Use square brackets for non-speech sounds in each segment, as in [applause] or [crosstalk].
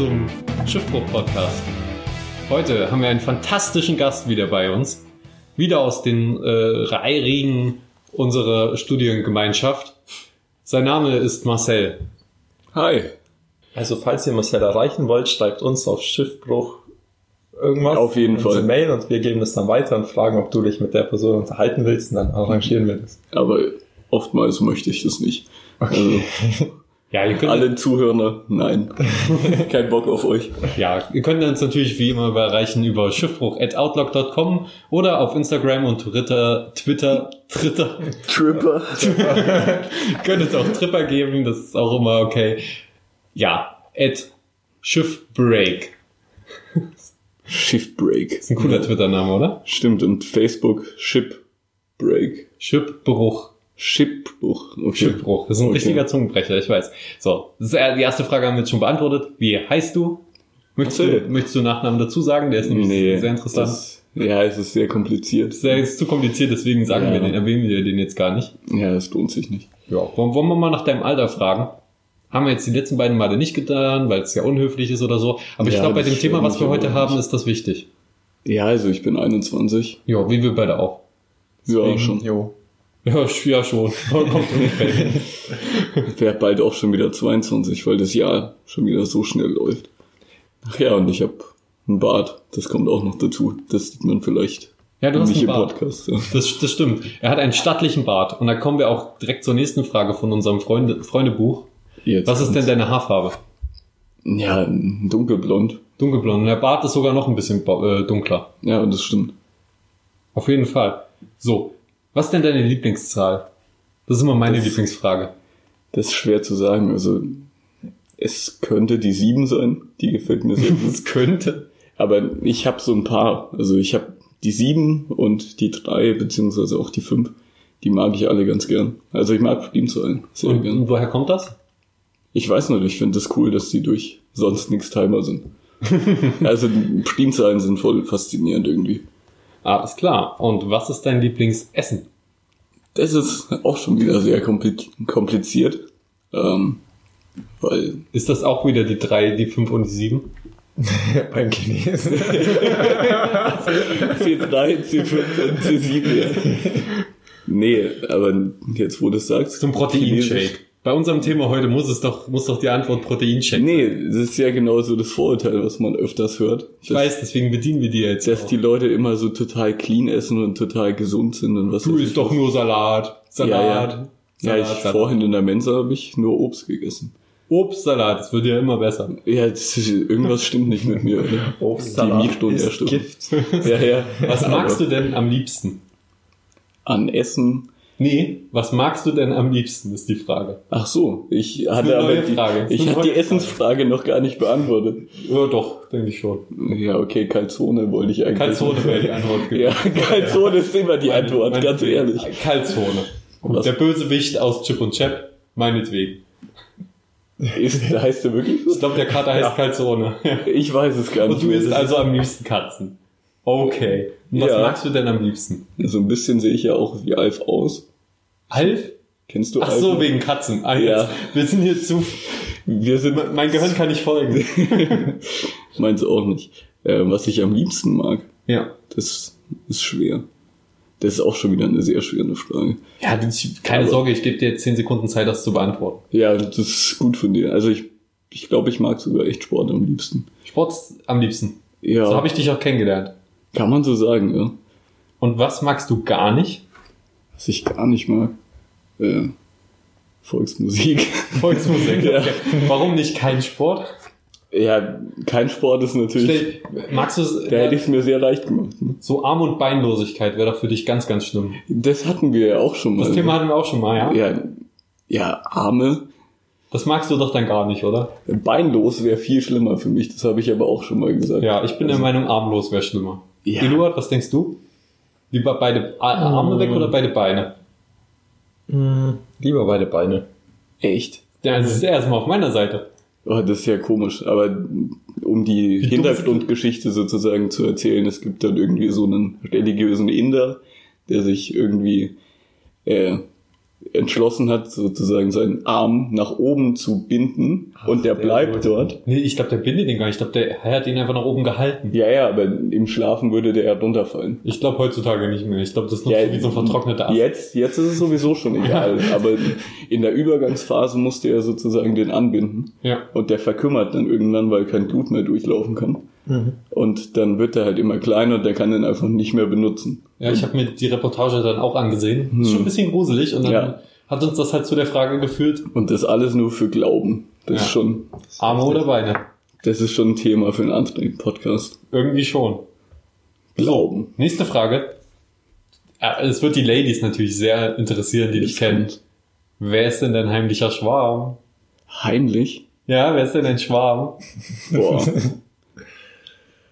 Zum Schiffbruch-Podcast. Heute haben wir einen fantastischen Gast wieder bei uns. Wieder aus den äh, Reihen unserer Studiengemeinschaft. Sein Name ist Marcel. Hi. Also falls ihr Marcel erreichen wollt, schreibt uns auf Schiffbruch irgendwas. Auf jeden Fall. Mail und wir geben das dann weiter und fragen, ob du dich mit der Person unterhalten willst und dann arrangieren wir das. Aber oftmals möchte ich das nicht. Also, [laughs] Ja, ihr könnt, alle Zuhörer, nein. [laughs] Kein Bock auf euch. ja, ihr könnt uns natürlich wie immer erreichen über schiffbruch.outlook.com oder auf Instagram und Twitter, Twitter, Twitter. Tripper. [laughs] könnt es auch Tripper geben, das ist auch immer okay. Ja, at Schiffbreak. Shiftbreak. Ist ein cooler Twitter-Name, oder? Stimmt, und Facebook Shipbreak. Schiffbruch. Okay. Schiffbruch. Das ist ein Okay. richtiger Zungenbrecher, ich weiß. So, das ist die erste Frage haben wir jetzt schon beantwortet. Wie heißt du? Möchtest, du, Marcel. möchtest du Nachnamen dazu sagen? Der ist nämlich Nee. sehr interessant. Das, ja, es ist sehr kompliziert. Das ist zu kompliziert, deswegen sagen Ja. wir den, erwähnen wir den jetzt gar nicht. Ja, es lohnt sich nicht. Ja. Wollen, wollen wir mal nach deinem Alter fragen? Haben wir jetzt die letzten beiden Male nicht getan, weil es ja unhöflich ist oder so. Aber ich Ja, glaube, bei das dem Thema, was wir heute haben, ist das wichtig. Ja, also ich bin 21. Ja, wie wir beide auch. Ja, schon. Jo. Ja, ja schon. [laughs] Kommt werde bald auch schon wieder 22, weil das Jahr schon wieder so schnell läuft. Ach ja, und ich habe einen Bart. Das kommt auch noch dazu. Das sieht man vielleicht Ja, du hast einen Bart. Podcast. Ja. Das, das stimmt. Er hat einen stattlichen Bart. Und da kommen wir auch direkt zur nächsten Frage von unserem Freunde, Freundebuch. Jetzt Was ist denn deine Haarfarbe? Ja, dunkelblond. Dunkelblond. Und der Bart ist sogar noch ein bisschen äh, dunkler. Ja, das stimmt. Auf jeden Fall. So. Was ist denn deine Lieblingszahl? Das ist immer meine Das- Lieblingsfrage. Das ist schwer zu sagen. Also es könnte die 7 sein. Die gefällt mir sehr [laughs] gut. Das könnte. Aber ich habe so ein paar. Also ich habe die 7 und die 3, beziehungsweise auch die 5. Die mag ich alle ganz gern. Also ich mag Primzahlen sehr Und, gern. und woher kommt das? Ich weiß nicht, ich finde es cool, dass die durch sonst nichts Timer sind. [laughs] also Primzahlen sind voll faszinierend irgendwie. Alles klar. Und was ist dein Lieblingsessen? Das ist auch schon wieder sehr kompli- kompliziert. Ähm, weil Ist das auch wieder die drei, die fünf und die sieben? [laughs] Beim Chinesen. [laughs] C3, C5 und C7, ja. Nee, aber jetzt, wo du es sagst. Zum Chinesisch- Proteinshake. Bei unserem Thema heute muss es doch, muss doch die Antwort Proteinshake. Nee, das ist ja genau so das Vorurteil, was man öfters hört. ich dass, weiß, deswegen bedienen wir die jetzt. Dass auch. die Leute immer so total clean essen und total gesund sind und was du isst ich doch was. nur Salat. Salat. Ja, ich, Salat, Salat. vorhin in der Mensa habe ich nur Obst gegessen. Obstsalat, das wird ja immer besser. Ja, ist, irgendwas stimmt nicht mit mir. Oder? [laughs] Obstsalat Die Mikrostunde ist erstimmt. Gift. Ja, ja. Was magst du denn am liebsten? An Essen. Nee, was magst du denn am liebsten, ist die Frage. Ach so, ich hatte aber die, Frage. Ich hatte die Essensfrage noch gar nicht beantwortet. Ja, doch, denke ich schon. Ja, okay, Calzone wollte ich eigentlich. Calzone wäre die Antwort gewesen. [laughs] Ja, Calzone ist immer die Meine- Antwort, meine- ganz ehrlich. Calzone. Was? Der Bösewicht aus Chip und Chap, meinetwegen. Ist, heißt der wirklich? Ich glaube, der Kater heißt Calzone. Ich weiß es gar nicht. Und du isst also am liebsten Katzen. Okay. Und was Ja. magst du denn am liebsten? so ein bisschen sehe ich ja auch wie Alf aus. Alf? Kennst du Ach Alf? so, wegen Katzen. Ah, Ja. Wir sind hier zu... Wir sind, Mein Gehirn kann nicht folgen. [laughs] meins auch nicht. Äh, was ich am liebsten mag, Ja. das ist schwer. Das ist auch schon wieder eine sehr schwere Frage. Ja, keine Aber- Sorge, ich gebe dir jetzt 10 Sekunden Zeit, das zu beantworten. Ja, das ist gut von dir. Also ich, ich glaube, ich mag sogar echt Sport am liebsten. Sport am liebsten. Ja, So habe ich dich auch kennengelernt. kann man so sagen, ja. Und was magst du gar nicht? Was ich gar nicht mag. Äh, Volksmusik. [laughs] Volksmusik. Ja. Okay. Warum nicht kein Sport? ja, kein Sport ist natürlich. Stell, magst du? Da hätte ich es mir sehr leicht gemacht. ne? So Arm- und Beinlosigkeit wäre doch für dich ganz, ganz schlimm. Das hatten wir ja auch schon mal. Das Thema hatten wir auch schon mal, ja? ja, ja, Arme. Das magst du doch dann gar nicht, oder? Beinlos wäre viel schlimmer für mich. Das habe ich aber auch schon mal gesagt. Ja, ich bin der Meinung, armlos wäre schlimmer. Ja. Eduard, was denkst du? Lieber beide Arme weg oder beide Beine? Hm, Lieber beide Beine. Echt? Ja, das ist erstmal auf meiner Seite. Oh, das ist ja komisch. Aber um die Wie Hintergrundgeschichte sozusagen zu erzählen, es gibt dann irgendwie so einen religiösen Inder, der sich irgendwie äh, entschlossen hat, sozusagen seinen Arm nach oben zu binden und der der bleibt gut. dort. Nee, ich glaube, der bindet ihn gar nicht. Ich glaube, der hat ihn einfach nach oben gehalten. Ja, ja, aber im Schlafen würde der ja runterfallen. Ich glaube heutzutage nicht mehr. Ich glaube, das ist noch Ja, so wie so ein vertrockneter Ast. Jetzt, jetzt ist es sowieso schon egal. [laughs] aber in der Übergangsphase musste er sozusagen den anbinden. Ja. Und der verkümmert dann irgendwann, weil kein Blut mehr durchlaufen kann. Mhm. Und dann wird er halt immer kleiner und der kann den einfach nicht mehr benutzen. Ja, ich habe mir die Reportage dann auch angesehen. Ist schon ein bisschen gruselig und dann Ja. hat uns das halt zu der Frage geführt, Und das alles nur für Glauben. Das Ja. ist schon, Arme oder Beine? das ist schon ein Thema für einen anderen Podcast. Irgendwie schon. Glauben. Nächste Frage. Es wird die Ladies natürlich sehr interessieren, die dich kennen. Wer ist denn dein heimlicher Schwarm? Heimlich. Ja, wer ist denn dein Schwarm? Boah. [laughs]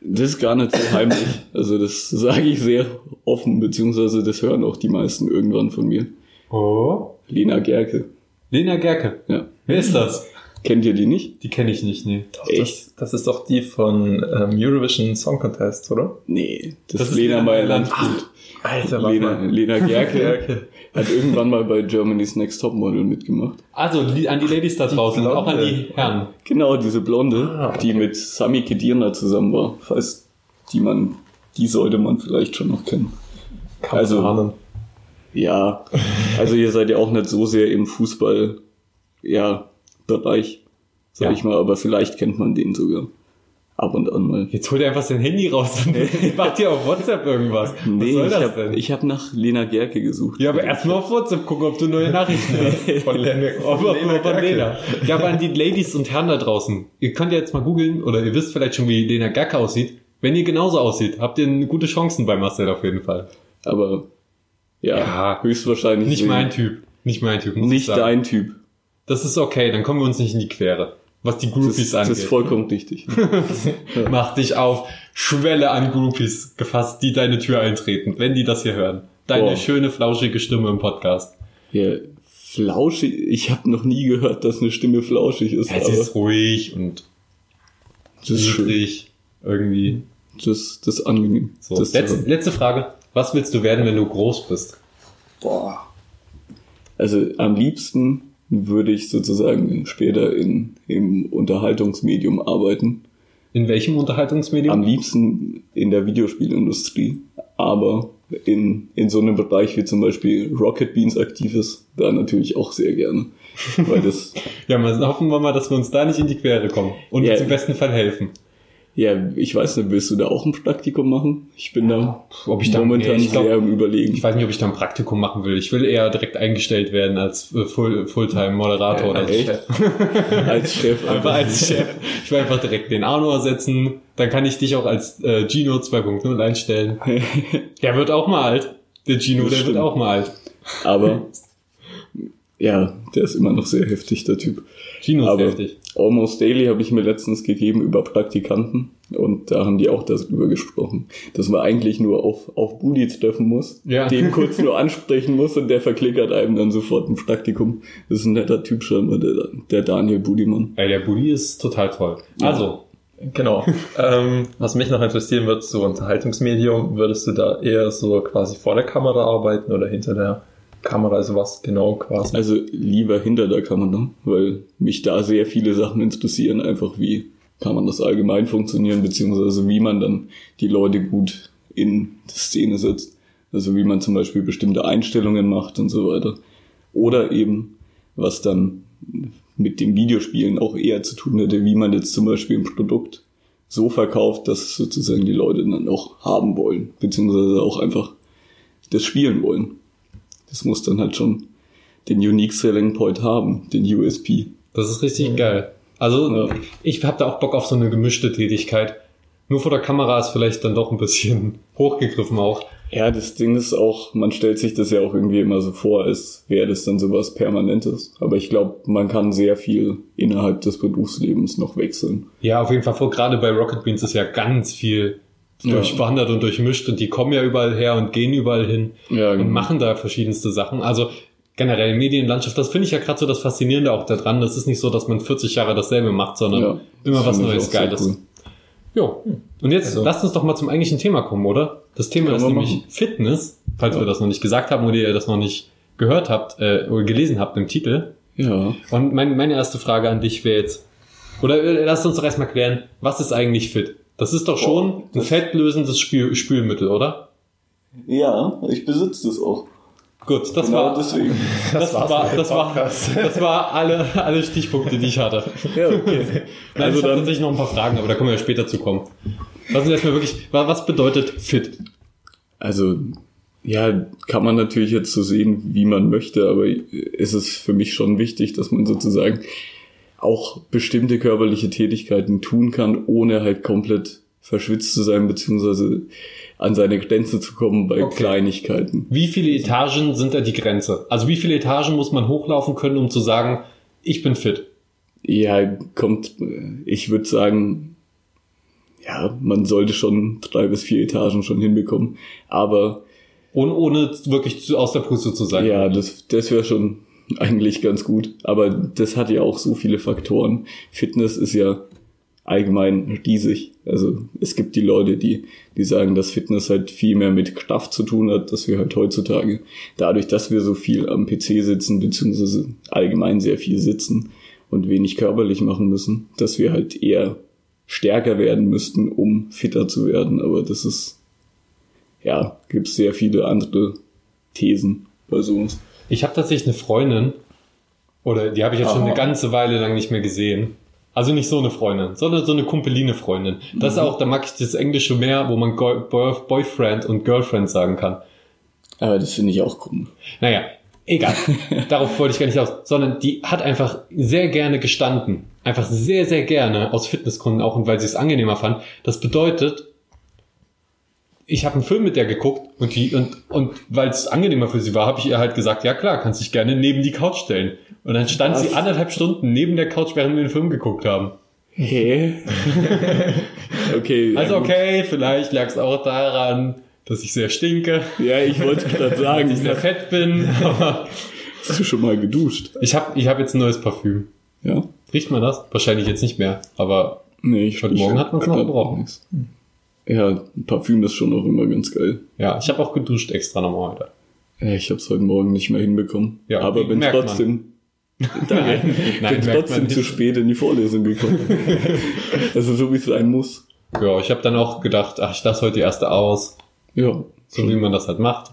Das ist gar nicht so heimlich. Also das sage ich sehr offen, beziehungsweise das hören auch die meisten irgendwann von mir. Oh. Lena Gerke. Lena Gerke. Ja. Wer ist das? Kennt ihr die nicht? Die kenne ich nicht, nee. Echt? Das, das ist doch die von ähm, Eurovision Song Contest, oder? Nee, das, Das ist Lena Lena Meyer-Landrut. Alter, Lena, [laughs] Lena Gerke Gerke. Hat irgendwann mal bei Germany's Next Topmodel mitgemacht. Also an die Ladies da draußen und auch an die. Herren. Genau, diese Blonde, Ah, okay. die mit Sami Kedira zusammen war. Falls die man, die sollte man vielleicht schon noch kennen. Kann Also- ahnen. Ja, also ihr seid ja auch nicht so sehr im Fußball, ja, Bereich, sag Ja. ich mal, aber vielleicht kennt man den sogar. Ab und an mal. Jetzt holt er einfach sein Handy raus und [laughs] macht hier auf WhatsApp irgendwas. Was Nee, soll ich das habe denn? ich hab nach Lena Gerke gesucht. ja, aber erstmal auf WhatsApp gucken, ob du neue Nachrichten [laughs] hast. Von Lena, Ob, ob, ob von Lena. Ja, aber an die Ladies und Herren da draußen. Ihr könnt ja jetzt mal googeln oder ihr wisst vielleicht schon, wie Lena Gerke aussieht. Wenn ihr genauso aussieht, habt ihr gute Chancen bei Marcel auf jeden Fall. Aber ja, Ja, höchstwahrscheinlich Nicht sehen. mein Typ. Nicht mein Typ. muss ich Nicht sagen. dein Typ. Das ist okay, dann kommen wir uns nicht in die Quere. Was die Das, Groupies ist- das ist angeht. vollkommen richtig. [laughs] Mach dich auf. Schwelle an Groupies gefasst, die deine Tür eintreten, wenn die das hier hören. Deine Boah. schöne, flauschige Stimme im Podcast. Ja, flauschig, ich habe noch nie gehört, dass eine Stimme flauschig ist. Ja, sie ist ruhig und das niedrig. Irgendwie. Das, das ist angenehm. So. Das Letzte, letzte Frage. Was willst du werden, wenn du groß bist? Boah. Also am liebsten würde ich sozusagen später in, im Unterhaltungsmedium arbeiten. In welchem Unterhaltungsmedium? Am liebsten in der Videospielindustrie, aber in, in so einem Bereich wie zum Beispiel Rocket Beans aktiv ist, da natürlich auch sehr gerne. Weil das, [laughs] ja, mal hoffen wir mal, dass wir uns da nicht in die Quere kommen und Ja. uns im besten Fall helfen. Ja, ich weiß nicht, willst du da auch ein Praktikum machen? Ich bin da Ob ich momentan nee, ich glaub- sehr im Überlegen. Ich weiß nicht, ob ich da ein Praktikum machen will. Ich will eher direkt eingestellt werden als äh, Full, Fulltime-Moderator oder als. Chef. [laughs] als Chef. [laughs] Einfach als Chef. Ich will einfach direkt den Arno ersetzen. Dann kann ich dich auch als äh, Gino 2.0 einstellen. [laughs] Der wird auch mal alt. Der Gino, Das der stimmt. wird auch mal alt. Aber ja, der ist immer noch sehr heftig, der Typ. Gino ist Aber heftig. Almost Daily habe ich mir letztens gegeben über Praktikanten und da haben die auch darüber gesprochen, dass man eigentlich nur auf, auf Budi treffen muss, Ja. den [laughs] kurz nur ansprechen muss und der verklickert einem dann sofort ein Praktikum. Das ist ein netter Typ schon, der, der Daniel Budimann. Ey, der Buddy ist total toll. Ja. Also, Genau. [laughs] ähm, was mich noch interessieren wird, so Unterhaltungsmedium, würdest du da eher so quasi vor der Kamera arbeiten oder hinter der Kamera? Also was genau quasi? Also lieber hinter der Kamera, weil mich da sehr viele Sachen interessieren, einfach wie kann man das allgemein funktionieren, beziehungsweise wie man dann die Leute gut in die Szene setzt. Also wie man zum Beispiel bestimmte Einstellungen macht und so weiter. Oder eben, was dann mit dem Videospielen auch eher zu tun hätte, wie man jetzt zum Beispiel ein Produkt so verkauft, dass sozusagen die Leute dann auch haben wollen, beziehungsweise auch einfach das spielen wollen. Das muss dann halt schon den Unique Selling Point haben, den USP. das ist richtig geil. Also, Ja. ich habe da auch Bock auf so eine gemischte Tätigkeit. Nur vor der Kamera ist vielleicht dann doch ein bisschen [laughs] hochgegriffen auch. Ja, das Ding ist auch, man stellt sich das ja auch irgendwie immer so vor, als wäre das dann sowas Permanentes. Aber ich glaube, man kann sehr viel innerhalb des Berufslebens noch wechseln. Ja, auf jeden Fall. Vor, gerade bei Rocket Beans ist ja ganz viel Ja. durchwandert und durchmischt und die kommen ja überall her und gehen überall hin Ja, und genau. machen da verschiedenste Sachen. Also generell Medienlandschaft, das finde ich ja gerade so das Faszinierende auch daran. Das ist nicht so, dass man 40 Jahre dasselbe macht, sondern Ja, immer was Neues, Geiles. cool. Jo. Und jetzt Also- lasst uns doch mal zum eigentlichen Thema kommen, oder? Das Thema ist nämlich machen. Fitness, falls wir das noch nicht gesagt haben oder ihr das noch nicht gehört habt äh, oder gelesen habt im Titel. Ja. Und mein, meine erste Frage an dich wäre jetzt, oder äh, lasst uns doch erstmal klären, was ist eigentlich fit? Das ist doch schon Boah, ein das- fettlösendes Spül Spülmittel, oder? Ja, ich besitze das auch. Gut, das genau war deswegen. [laughs] das, war's war das war [laughs] das war alle alle Stichpunkte, die ich hatte. Ja, okay. Nein, Also ich habe tatsächlich noch ein paar Fragen, aber da können wir ja später zu kommen. Lass uns erstmal wirklich, wa- was bedeutet fit? Also, ja, kann man natürlich jetzt so sehen, wie man möchte, aber es ist für mich schon wichtig, dass man sozusagen auch bestimmte körperliche Tätigkeiten tun kann, ohne halt komplett verschwitzt zu sein, beziehungsweise an seine Grenze zu kommen bei Okay. Kleinigkeiten. Wie viele Etagen sind da die Grenze? Also wie viele Etagen muss man hochlaufen können, um zu sagen, ich bin fit? Ja, kommt, ich würde sagen, ja, man sollte schon drei bis vier Etagen schon hinbekommen, aber Ohne, ohne wirklich zu, aus der Puste zu sein. Ja, das, das wäre schon [laughs] eigentlich ganz gut. Aber das hat ja auch so viele Faktoren. Fitness ist ja allgemein riesig. Also es gibt die Leute, die, die sagen, dass Fitness halt viel mehr mit Kraft zu tun hat, dass wir halt heutzutage, dadurch, dass wir so viel am PC sitzen, beziehungsweise allgemein sehr viel sitzen und wenig körperlich machen müssen, dass wir halt eher stärker werden müssten, um fitter zu werden. Aber das ist, ja, gibt sehr viele andere Thesen bei sowas. Ich habe tatsächlich eine Freundin, oder die habe ich jetzt schon eine ganze Weile lang nicht mehr gesehen. Also nicht so eine Freundin, sondern so eine Kumpeline Freundin. Das ist auch, da mag ich das Englische mehr, wo man Boyfriend und Girlfriend sagen kann. Aber das finde ich auch komisch. Naja, egal. [laughs] Darauf wollte ich gar nicht aus. Sondern die hat einfach sehr gerne gestanden. Einfach sehr, sehr gerne aus Fitnessgründen auch und weil sie es angenehmer fand. Das bedeutet, ich habe einen Film mit der geguckt und die und und weil es angenehmer für sie war, habe ich ihr halt gesagt, ja klar, kannst dich gerne neben die Couch stellen. Und dann stand Was? sie anderthalb Stunden neben der Couch, während wir den Film geguckt haben. Hä? [laughs] okay. Also okay, vielleicht lag es auch daran, dass ich sehr stinke, Ja, ich wollte [laughs] gerade dass sagen, ich sehr fett bin. [laughs] Aber hast du schon mal geduscht? ich habe ich hab jetzt ein neues Parfüm. Ja? Riecht man das? Wahrscheinlich jetzt nicht mehr, aber Nee, ich Heute Morgen hat man's noch grad gebraucht. Ja, Parfüm ist schon auch immer ganz geil. ja, ich habe auch geduscht extra nochmal heute. Ich habe es heute Morgen nicht mehr hinbekommen. Ja, aber bin trotzdem, Nein, bin nein, man trotzdem [laughs] zu spät in die Vorlesung gekommen. [laughs] also so wie es sein muss. Ja, ich habe dann auch gedacht, ach, ich lasse heute die erste aus, Ja. so wie man das halt macht.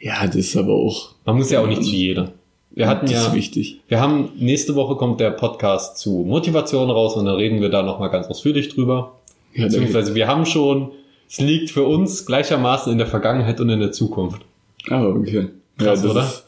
Ja, das ist aber auch. Man muss ja auch nicht zu jedem. Wir hatten das ist ja, wichtig. wir haben, nächste Woche kommt der Podcast zu Motivation raus und dann reden wir da nochmal ganz ausführlich drüber. Ja, Beziehungsweise wir haben schon, es liegt für uns gleichermaßen in der Vergangenheit und in der Zukunft. Ah, okay. Krass, ja, das oder? Ist,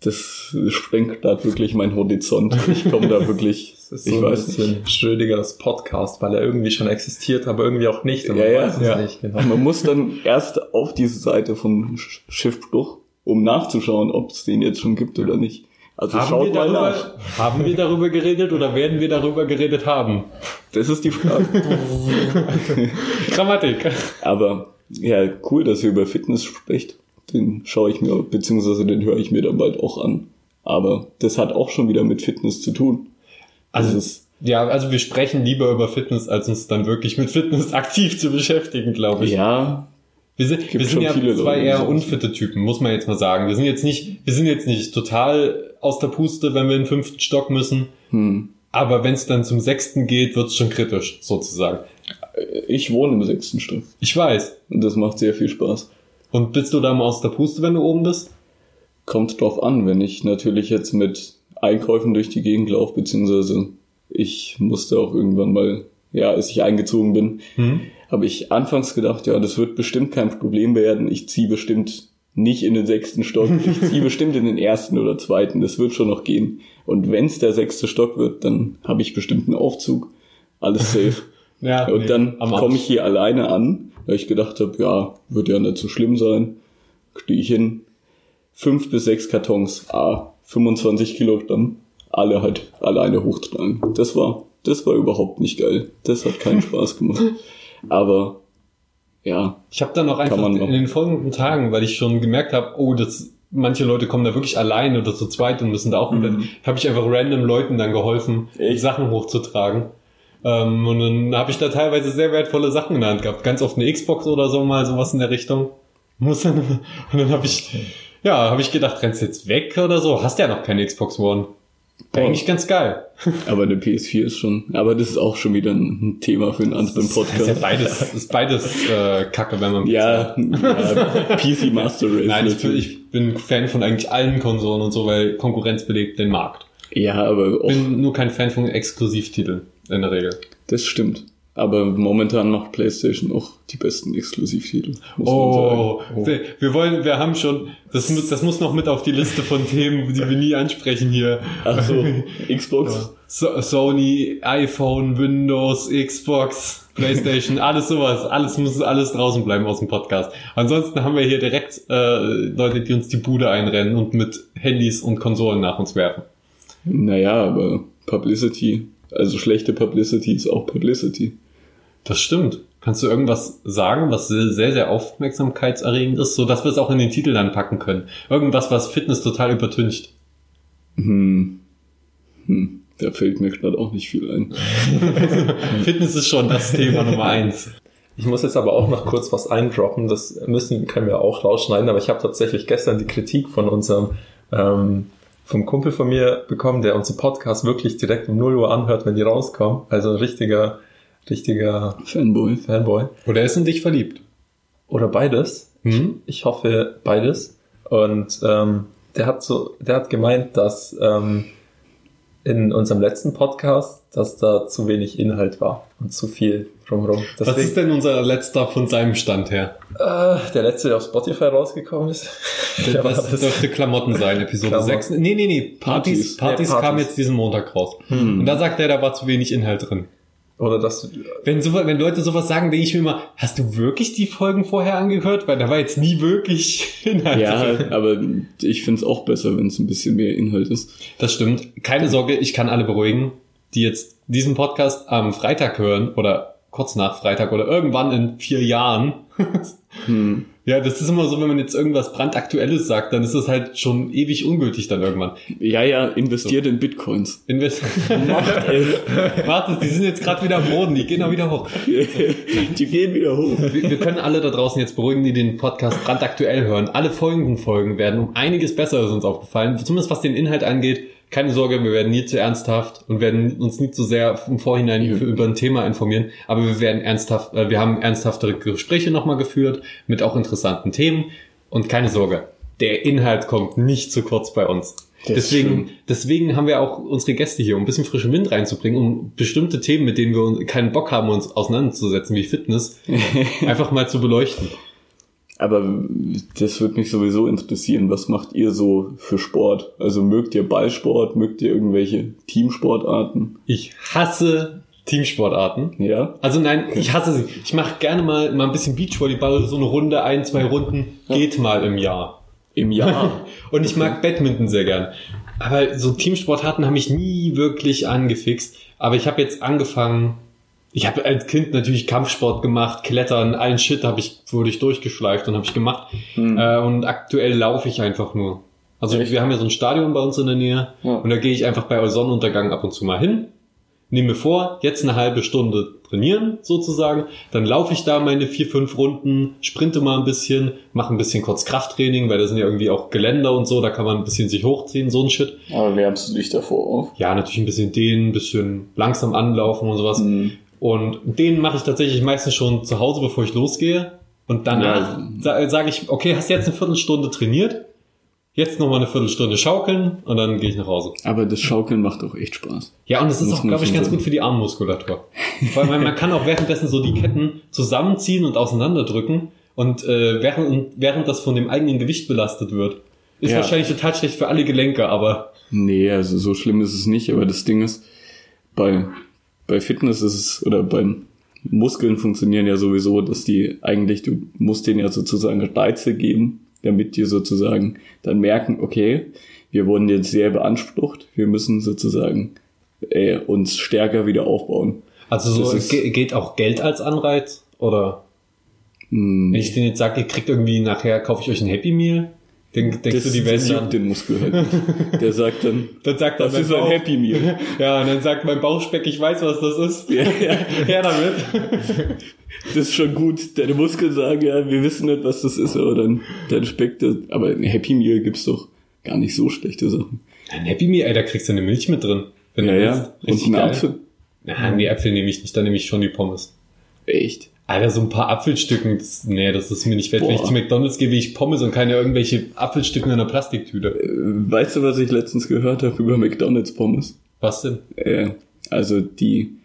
das sprengt da wirklich mein Horizont. Ich komme da [laughs] wirklich, Das ist ich so ein weiß nicht. bisschen Schrödingers Podcast, weil er irgendwie schon existiert, aber irgendwie auch nicht. Ja, man ja, ja. nicht genau. Man muss dann erst auf diese Seite Sch- Schiffbruch, um nachzuschauen, ob es den jetzt schon gibt oder nicht. Also Haben wir, schaut mal nach. darüber, haben wir darüber geredet oder werden wir darüber geredet haben? Das ist die Frage. [laughs] Grammatik. Aber ja, cool, dass ihr über Fitness spricht. Den schaue ich mir, beziehungsweise den höre ich mir dann bald auch an. Aber das hat auch schon wieder mit Fitness zu tun. Also, ist, ja, also wir sprechen lieber über Fitness, als uns dann wirklich mit Fitness [laughs] aktiv zu beschäftigen, glaube ich. ja, Wir sind, wir sind ja zwei eher unfitte Typen, muss man jetzt mal sagen. Wir sind jetzt nicht, wir sind jetzt nicht total aus der Puste, wenn wir in den fünften Stock müssen. hm. Aber wenn es dann zum sechsten geht, wird's schon kritisch, sozusagen. ich wohne im sechsten Stock. Ich weiß. Und das macht sehr viel Spaß. Und bist du da mal aus der Puste, wenn du oben bist? Kommt drauf an, wenn ich natürlich jetzt mit Einkäufen durch die Gegend laufe, beziehungsweise ich musste auch irgendwann mal, ja, als ich eingezogen bin, Hm? habe ich anfangs gedacht, ja, das wird bestimmt kein Problem werden. Ich ziehe bestimmt nicht in den sechsten Stock. Ich ziehe bestimmt in den ersten oder zweiten. Das wird schon noch gehen. Und wenn es der sechste Stock wird, dann habe ich bestimmt einen Aufzug. Alles safe. [laughs] Ja. Und nee, dann komme ich hier alleine an, weil ich gedacht habe, ja, wird ja nicht so schlimm sein. Stehe ich hin, fünf bis sechs Kartons, ah, 25 Kilogramm, alle halt alleine hochtragen. Das war, das war überhaupt nicht geil. Das hat keinen [laughs] Spaß gemacht. Aber ja, Ich habe dann auch einfach in noch. den folgenden Tagen, weil ich schon gemerkt habe, oh, das manche Leute kommen da wirklich allein oder zu zweit und müssen da auch komplett, Mhm. habe ich einfach random Leuten dann geholfen, Echt? Sachen hochzutragen. Ähm, und dann habe ich da teilweise sehr wertvolle Sachen in der Hand gehabt. Ganz oft eine Xbox oder so mal, sowas in der Richtung. Muss [laughs] dann, und dann habe ich, Ja, habe ich gedacht, rennst du jetzt weg oder so? Hast ja noch keine Xbox One. Eigentlich ganz geil. [laughs] Aber eine PS4 ist schon, aber das ist auch schon wieder ein Thema für einen anderen Das ist ja Podcast. beides, ist beides äh, Kacke, wenn man Ja, ja PC Master Race. Nein, ich, natürlich. ich bin Fan von eigentlich allen Konsolen und so, weil Konkurrenz belegt den Markt. ja, aber auch, Bin nur kein Fan von Exklusivtiteln in der Regel. das stimmt. Aber momentan macht PlayStation auch die besten Exklusivtitel. Muss Oh, wir, wollen, wir haben schon, das muss, das muss noch mit auf die Liste von Themen, die wir nie ansprechen hier. Ach so, [laughs] Xbox. So, Sony, iPhone, Windows, Xbox, PlayStation, [laughs] alles sowas, alles muss alles draußen bleiben aus dem Podcast. Ansonsten haben wir hier direkt äh, Leute, die uns die Bude einrennen und mit Handys und Konsolen nach uns werfen. Naja, aber Publicity, also schlechte Publicity ist auch Publicity. Das stimmt. Kannst du irgendwas sagen, was sehr, sehr aufmerksamkeitserregend ist, so dass wir es auch in den Titel dann packen können? Irgendwas, was Fitness total übertüncht. Hm. Hm. Da fällt mir gerade auch nicht viel ein. [laughs] Fitness ist schon das Thema Nummer eins. Ich muss jetzt aber auch noch kurz was eindroppen. Das müssen, können wir auch rausschneiden, aber ich habe tatsächlich gestern die Kritik von unserem ähm, vom Kumpel von mir bekommen, der unsere Podcast wirklich direkt um 0 Uhr anhört, wenn die rauskommen. Also ein richtiger, richtiger Fanboy. Fanboy. Oder ist in dich verliebt? Oder beides. Hm? Ich hoffe beides. Und ähm, der hat so, der hat gemeint, dass ähm, in unserem letzten Podcast, dass da zu wenig Inhalt war und zu viel drumherum. Was ist denn unser letzter von seinem Stand her? äh, der letzte, der auf Spotify rausgekommen ist? Der [laughs] Das das. dürfte Klamotten sein, Episode Klamotten. 6. Nee, nee, nee, Partys, Partys. Partys, Ja, Partys. kam jetzt diesen Montag raus. Hm. Und da sagt er, da war zu wenig Inhalt drin. Oder das, Wenn, so, wenn Leute sowas sagen, denke ich mir immer, hast du wirklich die Folgen vorher angehört? Weil da war jetzt nie wirklich [laughs] Inhalt Ja, aber ich finde es auch besser, wenn es ein bisschen mehr Inhalt ist. Das stimmt. Keine Sorge, ich kann alle beruhigen, die jetzt diesen Podcast am Freitag hören oder kurz nach Freitag oder irgendwann in vier Jahren. [laughs] Hm. Ja, das ist immer so, wenn man jetzt irgendwas brandaktuelles sagt, dann ist das halt schon ewig ungültig dann irgendwann. Ja, ja, investiert in Bitcoins. Invest [laughs] Warte, die sind jetzt gerade wieder am Boden, die gehen auch wieder hoch. [laughs] die gehen wieder hoch. Wir, wir können alle da draußen jetzt beruhigen, die den Podcast brandaktuell hören. Alle folgenden Folgen werden um einiges besser, ist uns aufgefallen. Zumindest was den Inhalt angeht. Keine Sorge, wir werden nie zu ernsthaft und werden uns nie zu sehr im Vorhinein Ja. über ein Thema informieren. Aber wir werden ernsthaft, äh, wir haben ernsthaftere Gespräche nochmal geführt mit auch interessanten Themen. Und keine Sorge, der Inhalt kommt nicht zu kurz bei uns. Das Deswegen, deswegen haben wir auch unsere Gäste hier, um ein bisschen frischen Wind reinzubringen, um bestimmte Themen, mit denen wir keinen Bock haben, uns auseinanderzusetzen, wie Fitness, [laughs] einfach mal zu beleuchten. Aber das würde mich sowieso interessieren. Was macht ihr so für Sport? Also mögt ihr Ballsport? Mögt ihr irgendwelche Teamsportarten? Ich hasse Teamsportarten. Ja? Also nein, ich hasse sie. Ich mache gerne mal, mal ein bisschen Beachvolleyball, so eine Runde, ein, zwei Runden, geht mal im Jahr. Im Jahr? [laughs] Und ich mag Badminton sehr gern. Aber so Teamsportarten haben mich nie wirklich angefixt. Aber ich habe jetzt angefangen. Ich habe als Kind natürlich Kampfsport gemacht, Klettern, allen Shit habe ich wurde ich durchgeschleift und habe ich gemacht. Hm. Äh, und aktuell laufe ich einfach nur. Also wir haben ja so ein Stadion bei uns in der Nähe Ja. und da gehe ich einfach bei Sonnenuntergang ab und zu mal hin. Nehme mir vor, jetzt eine halbe Stunde trainieren sozusagen, dann laufe ich da meine vier, fünf Runden, sprinte mal ein bisschen, mache ein bisschen kurz Krafttraining, weil da sind ja irgendwie auch Geländer und so, da kann man ein bisschen sich hochziehen, so ein Shit. Aber wärmst du dich davor auf? Ja, natürlich ein bisschen dehnen, ein bisschen langsam anlaufen und sowas. Hm. Und den mache ich tatsächlich meistens schon zu Hause, bevor ich losgehe. Und danach Ja. sa sage ich, okay, hast jetzt eine Viertelstunde trainiert? Jetzt nochmal eine Viertelstunde schaukeln und dann gehe ich nach Hause. Aber das Schaukeln macht auch echt Spaß. Ja, und es ist auch, glaube ich, ganz sagen. gut für die Armmuskulatur. Weil man, man kann auch währenddessen so die Ketten zusammenziehen und auseinanderdrücken und äh, während, während das von dem eigenen Gewicht belastet wird. Ist Ja. wahrscheinlich total schlecht für alle Gelenke, aber Nee, also so schlimm ist es nicht, aber das Ding ist, bei, bei Fitness ist es, oder beim Muskeln funktionieren ja sowieso, dass die eigentlich, du musst denen ja sozusagen Reize geben, damit die sozusagen dann merken, okay, wir wurden jetzt sehr beansprucht, wir müssen sozusagen äh, uns stärker wieder aufbauen. also so ist- ge geht auch Geld als Anreiz oder Hm, wenn ich denen jetzt sage, ihr kriegt irgendwie nachher, kaufe ich euch ein Happy Meal. Denk, denkst Das, du die Welt das an? den Muskel halt nicht. Der sagt dann, Dann sagt das ist ein Bauch- Happy Meal. [laughs] Ja, und dann sagt mein Bauchspeck, ich weiß, was das ist. Ja, ja. [laughs] Her damit. Das ist schon gut. Deine Muskeln sagen, ja, wir wissen nicht, was das ist, aber dann dein Speck, das, aber ein Happy Meal gibt's doch gar nicht so schlechte Sachen. Ein Happy Meal, ey, da kriegst du eine Milch mit drin. Wenn Ja, du ja. willst. Und einen. Apfel. Ja, nee, Äpfel nehme ich nicht, dann nehme ich schon die Pommes. Echt? Alter, so ein paar Apfelstücken, das, nee, das ist mir nicht wert. Wenn ich Boah. zu McDonalds gehe, will ich Pommes und keine irgendwelche Apfelstücken in einer Plastiktüte. Äh, Weißt du, was ich letztens gehört habe über McDonalds Pommes? Was denn? Äh, also die,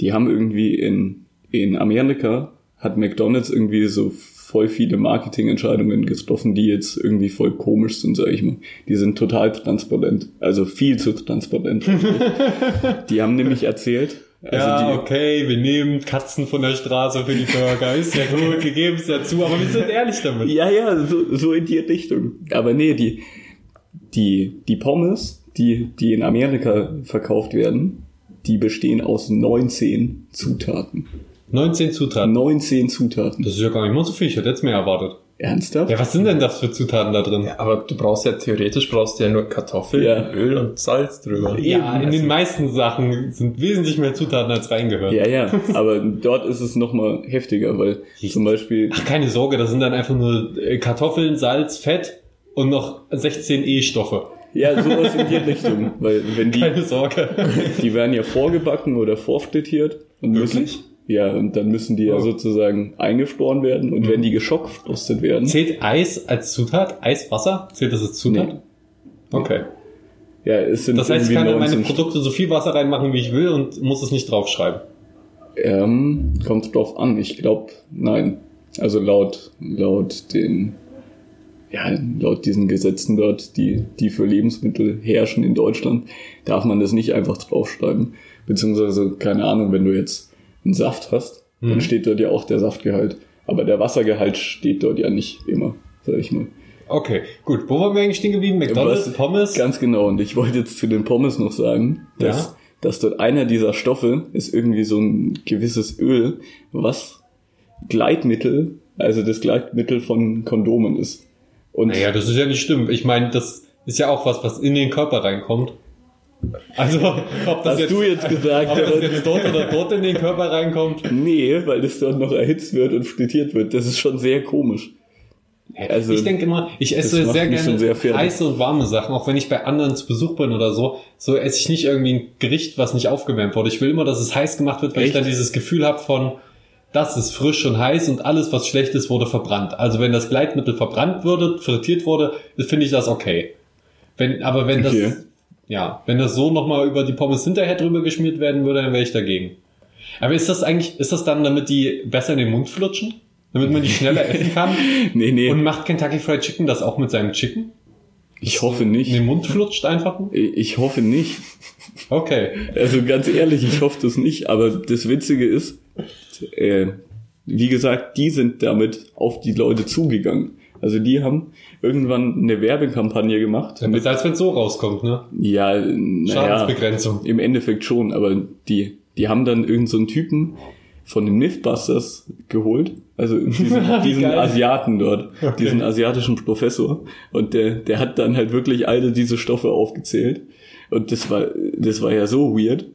die haben irgendwie in, in Amerika hat McDonalds irgendwie so voll viele Marketingentscheidungen getroffen, die jetzt irgendwie voll komisch sind, sag ich mal. Die sind total transparent. Also viel zu transparent. [laughs] die haben nämlich erzählt, also ja, die, okay, wir nehmen Katzen von der Straße für die Burger. Ist ja gut, wir geben es ja zu, aber wir sind ehrlich damit. Ja, ja, so, so in die Richtung. Aber nee, die, die, die Pommes, die, die in Amerika verkauft werden, die bestehen aus 19 Zutaten. 19 Zutaten. 19 Zutaten. Das ist ja gar nicht mal so viel, ich hätte jetzt mehr erwartet. Ernsthaft? Ja, was sind denn das für Zutaten da drin? Ja, aber du brauchst ja theoretisch brauchst du ja nur Kartoffeln, Ja. Öl und Salz drüber. Ja, in Also- den meisten Sachen sind wesentlich mehr Zutaten als reingehört. Ja, ja, aber dort ist es nochmal heftiger, weil zum Beispiel, Ach, keine Sorge, das sind dann einfach nur äh, Kartoffeln, Salz, Fett und noch 16 E-Stoffe. ja, sowas in die Richtung, weil wenn die, Keine Sorge. die werden ja vorgebacken oder vorfrittiert und müssen, Wirklich? Ja, und dann müssen die ja sozusagen eingefroren werden und wenn die geschockfrostet werden, Zählt Eis als Zutat? Eiswasser? Zählt das als Zutat? Nee. Okay. ja, es sind Das heißt, ich kann in meine 19 Produkte so viel Wasser reinmachen, wie ich will und muss es nicht draufschreiben. Ähm, kommt drauf an. Ich glaube, nein. Also laut, laut den, ja, laut diesen Gesetzen dort, die, die für Lebensmittel herrschen in Deutschland, darf man das nicht einfach draufschreiben. Beziehungsweise, keine Ahnung, wenn du jetzt einen Saft hast, Mhm. dann steht dort ja auch der Saftgehalt. Aber der Wassergehalt steht dort ja nicht immer, sag ich mal. Okay, gut. Wo waren wir eigentlich stehen geblieben? McDonalds, Was- Pommes? Ganz genau. Und ich wollte jetzt zu den Pommes noch sagen, dass, Ja? dass dort einer dieser Stoffe ist irgendwie so ein gewisses Öl, was Gleitmittel, also das Gleitmittel von Kondomen ist. Und Naja, das ist ja nicht schlimm. Ich meine, das ist ja auch was, was in den Körper reinkommt. Also, ob das hast du jetzt gesagt, ob das jetzt dort oder dort in den Körper reinkommt. nee, weil das dort noch erhitzt wird und frittiert wird. Das ist schon sehr komisch. Also, ich denke immer, ich esse sehr gerne sehr heiße und warme Sachen, auch wenn ich bei anderen zu Besuch bin oder so. So esse ich nicht irgendwie ein Gericht, was nicht aufgewärmt wurde. Ich will immer, dass es heiß gemacht wird, weil ich Echt? dann dieses Gefühl habe von, das ist frisch und heiß und alles, was schlecht ist, wurde verbrannt. Also wenn das Gleitmittel verbrannt wurde, frittiert wurde, finde ich das okay. Wenn, aber wenn Okay. das, ja, wenn das so nochmal über die Pommes hinterher drüber geschmiert werden würde, dann wäre ich dagegen. Aber ist das eigentlich, ist das dann, damit die besser in den Mund flutschen? Damit man die [laughs] schneller essen kann? nee, nee, Und macht Kentucky Fried Chicken das auch mit seinem Chicken? ich hoffe In nicht. den Mund flutscht einfach? Ich hoffe nicht. Okay. Also ganz ehrlich, ich hoffe das nicht. Aber das Witzige ist, äh, wie gesagt, die sind damit auf die Leute zugegangen. Also die haben irgendwann eine Werbekampagne gemacht. Ja, besser als wenn es so rauskommt, ne? Ja, Schadensbegrenzung. im Endeffekt schon, aber die, die haben dann irgendeinen so einen Typen von den Mythbusters geholt, also [laughs] diesen, diesen. Asiaten dort, Okay. diesen asiatischen Professor und der, der hat dann halt wirklich alle diese Stoffe aufgezählt und das war, das war ja so weird.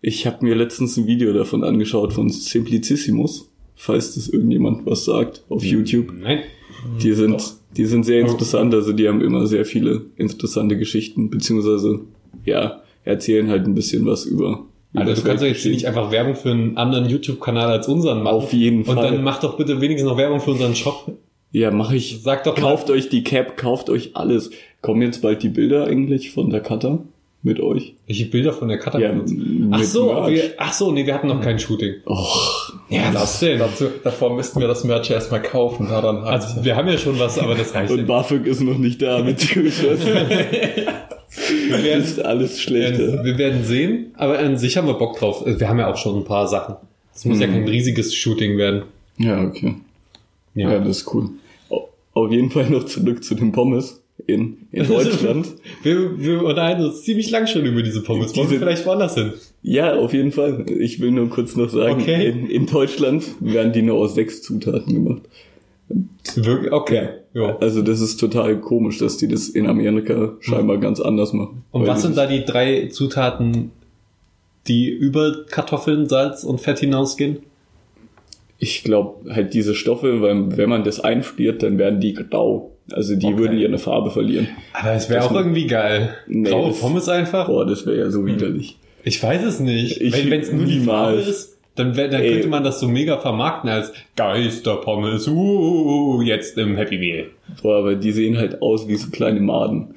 Ich habe mir letztens ein Video davon angeschaut von Simplicissimus, falls das irgendjemand was sagt, auf YouTube. Nein. Die sind, Doch. die sind sehr interessant, also die haben immer sehr viele interessante Geschichten, beziehungsweise, ja, erzählen halt ein bisschen was über. das du kannst doch jetzt nicht einfach Werbung für einen anderen YouTube-Kanal als unseren machen. Auf jeden Und Fall. dann mach doch bitte wenigstens noch Werbung für unseren Shop. Ja, mache ich. Sag doch mal. Kauft euch die Cap, kauft euch alles. Kommen jetzt bald die Bilder eigentlich von der Cutter mit euch? Welche Bilder von der Cutter Ja, Ach so, wir, ach so, nee, wir hatten noch kein Shooting. Och, Ja, was denn? Dazu, davor müssten wir das Merch erstmal kaufen, daran. Also, wir haben ja schon was, aber das [laughs] reicht und. BAföG ist noch nicht da mit [laughs] Wir Das werden, ist alles schlecht. wir, wir werden sehen, aber an sich haben wir Bock drauf. Wir haben ja auch schon ein paar Sachen. Es muss ja Mhm. kein riesiges Shooting werden. Ja, okay. Ja, das ist cool. Au- Auf jeden Fall noch zurück zu den Pommes in, in Deutschland. wir, wir unterhalten uns ziemlich lang schon über diese Pommes. Wollen wir vielleicht woanders hin? Ja, auf jeden Fall. Ich will nur kurz noch sagen, Okay. in, in Deutschland werden die nur aus sechs Zutaten gemacht. Wirklich? Okay. Ja. Also das ist total komisch, dass die das in Amerika scheinbar ganz anders machen. Und was sind da die drei Zutaten, die über Kartoffeln, Salz und Fett hinausgehen? Ich glaube halt diese Stoffe, weil wenn man das einfriert, dann werden die grau. Also die Okay. würden ihre Farbe verlieren. Aber es wäre auch irgendwie geil. Nee, Graue das- Pommes einfach? Boah, das wäre ja so widerlich. Ich weiß es nicht. Ich- Wenn es nur die Farbe ist, dann, wär, dann Ey. könnte man das so mega vermarkten als Geisterpommes. Uh, jetzt im Happy Meal. Boah, aber die sehen halt aus wie so kleine Maden.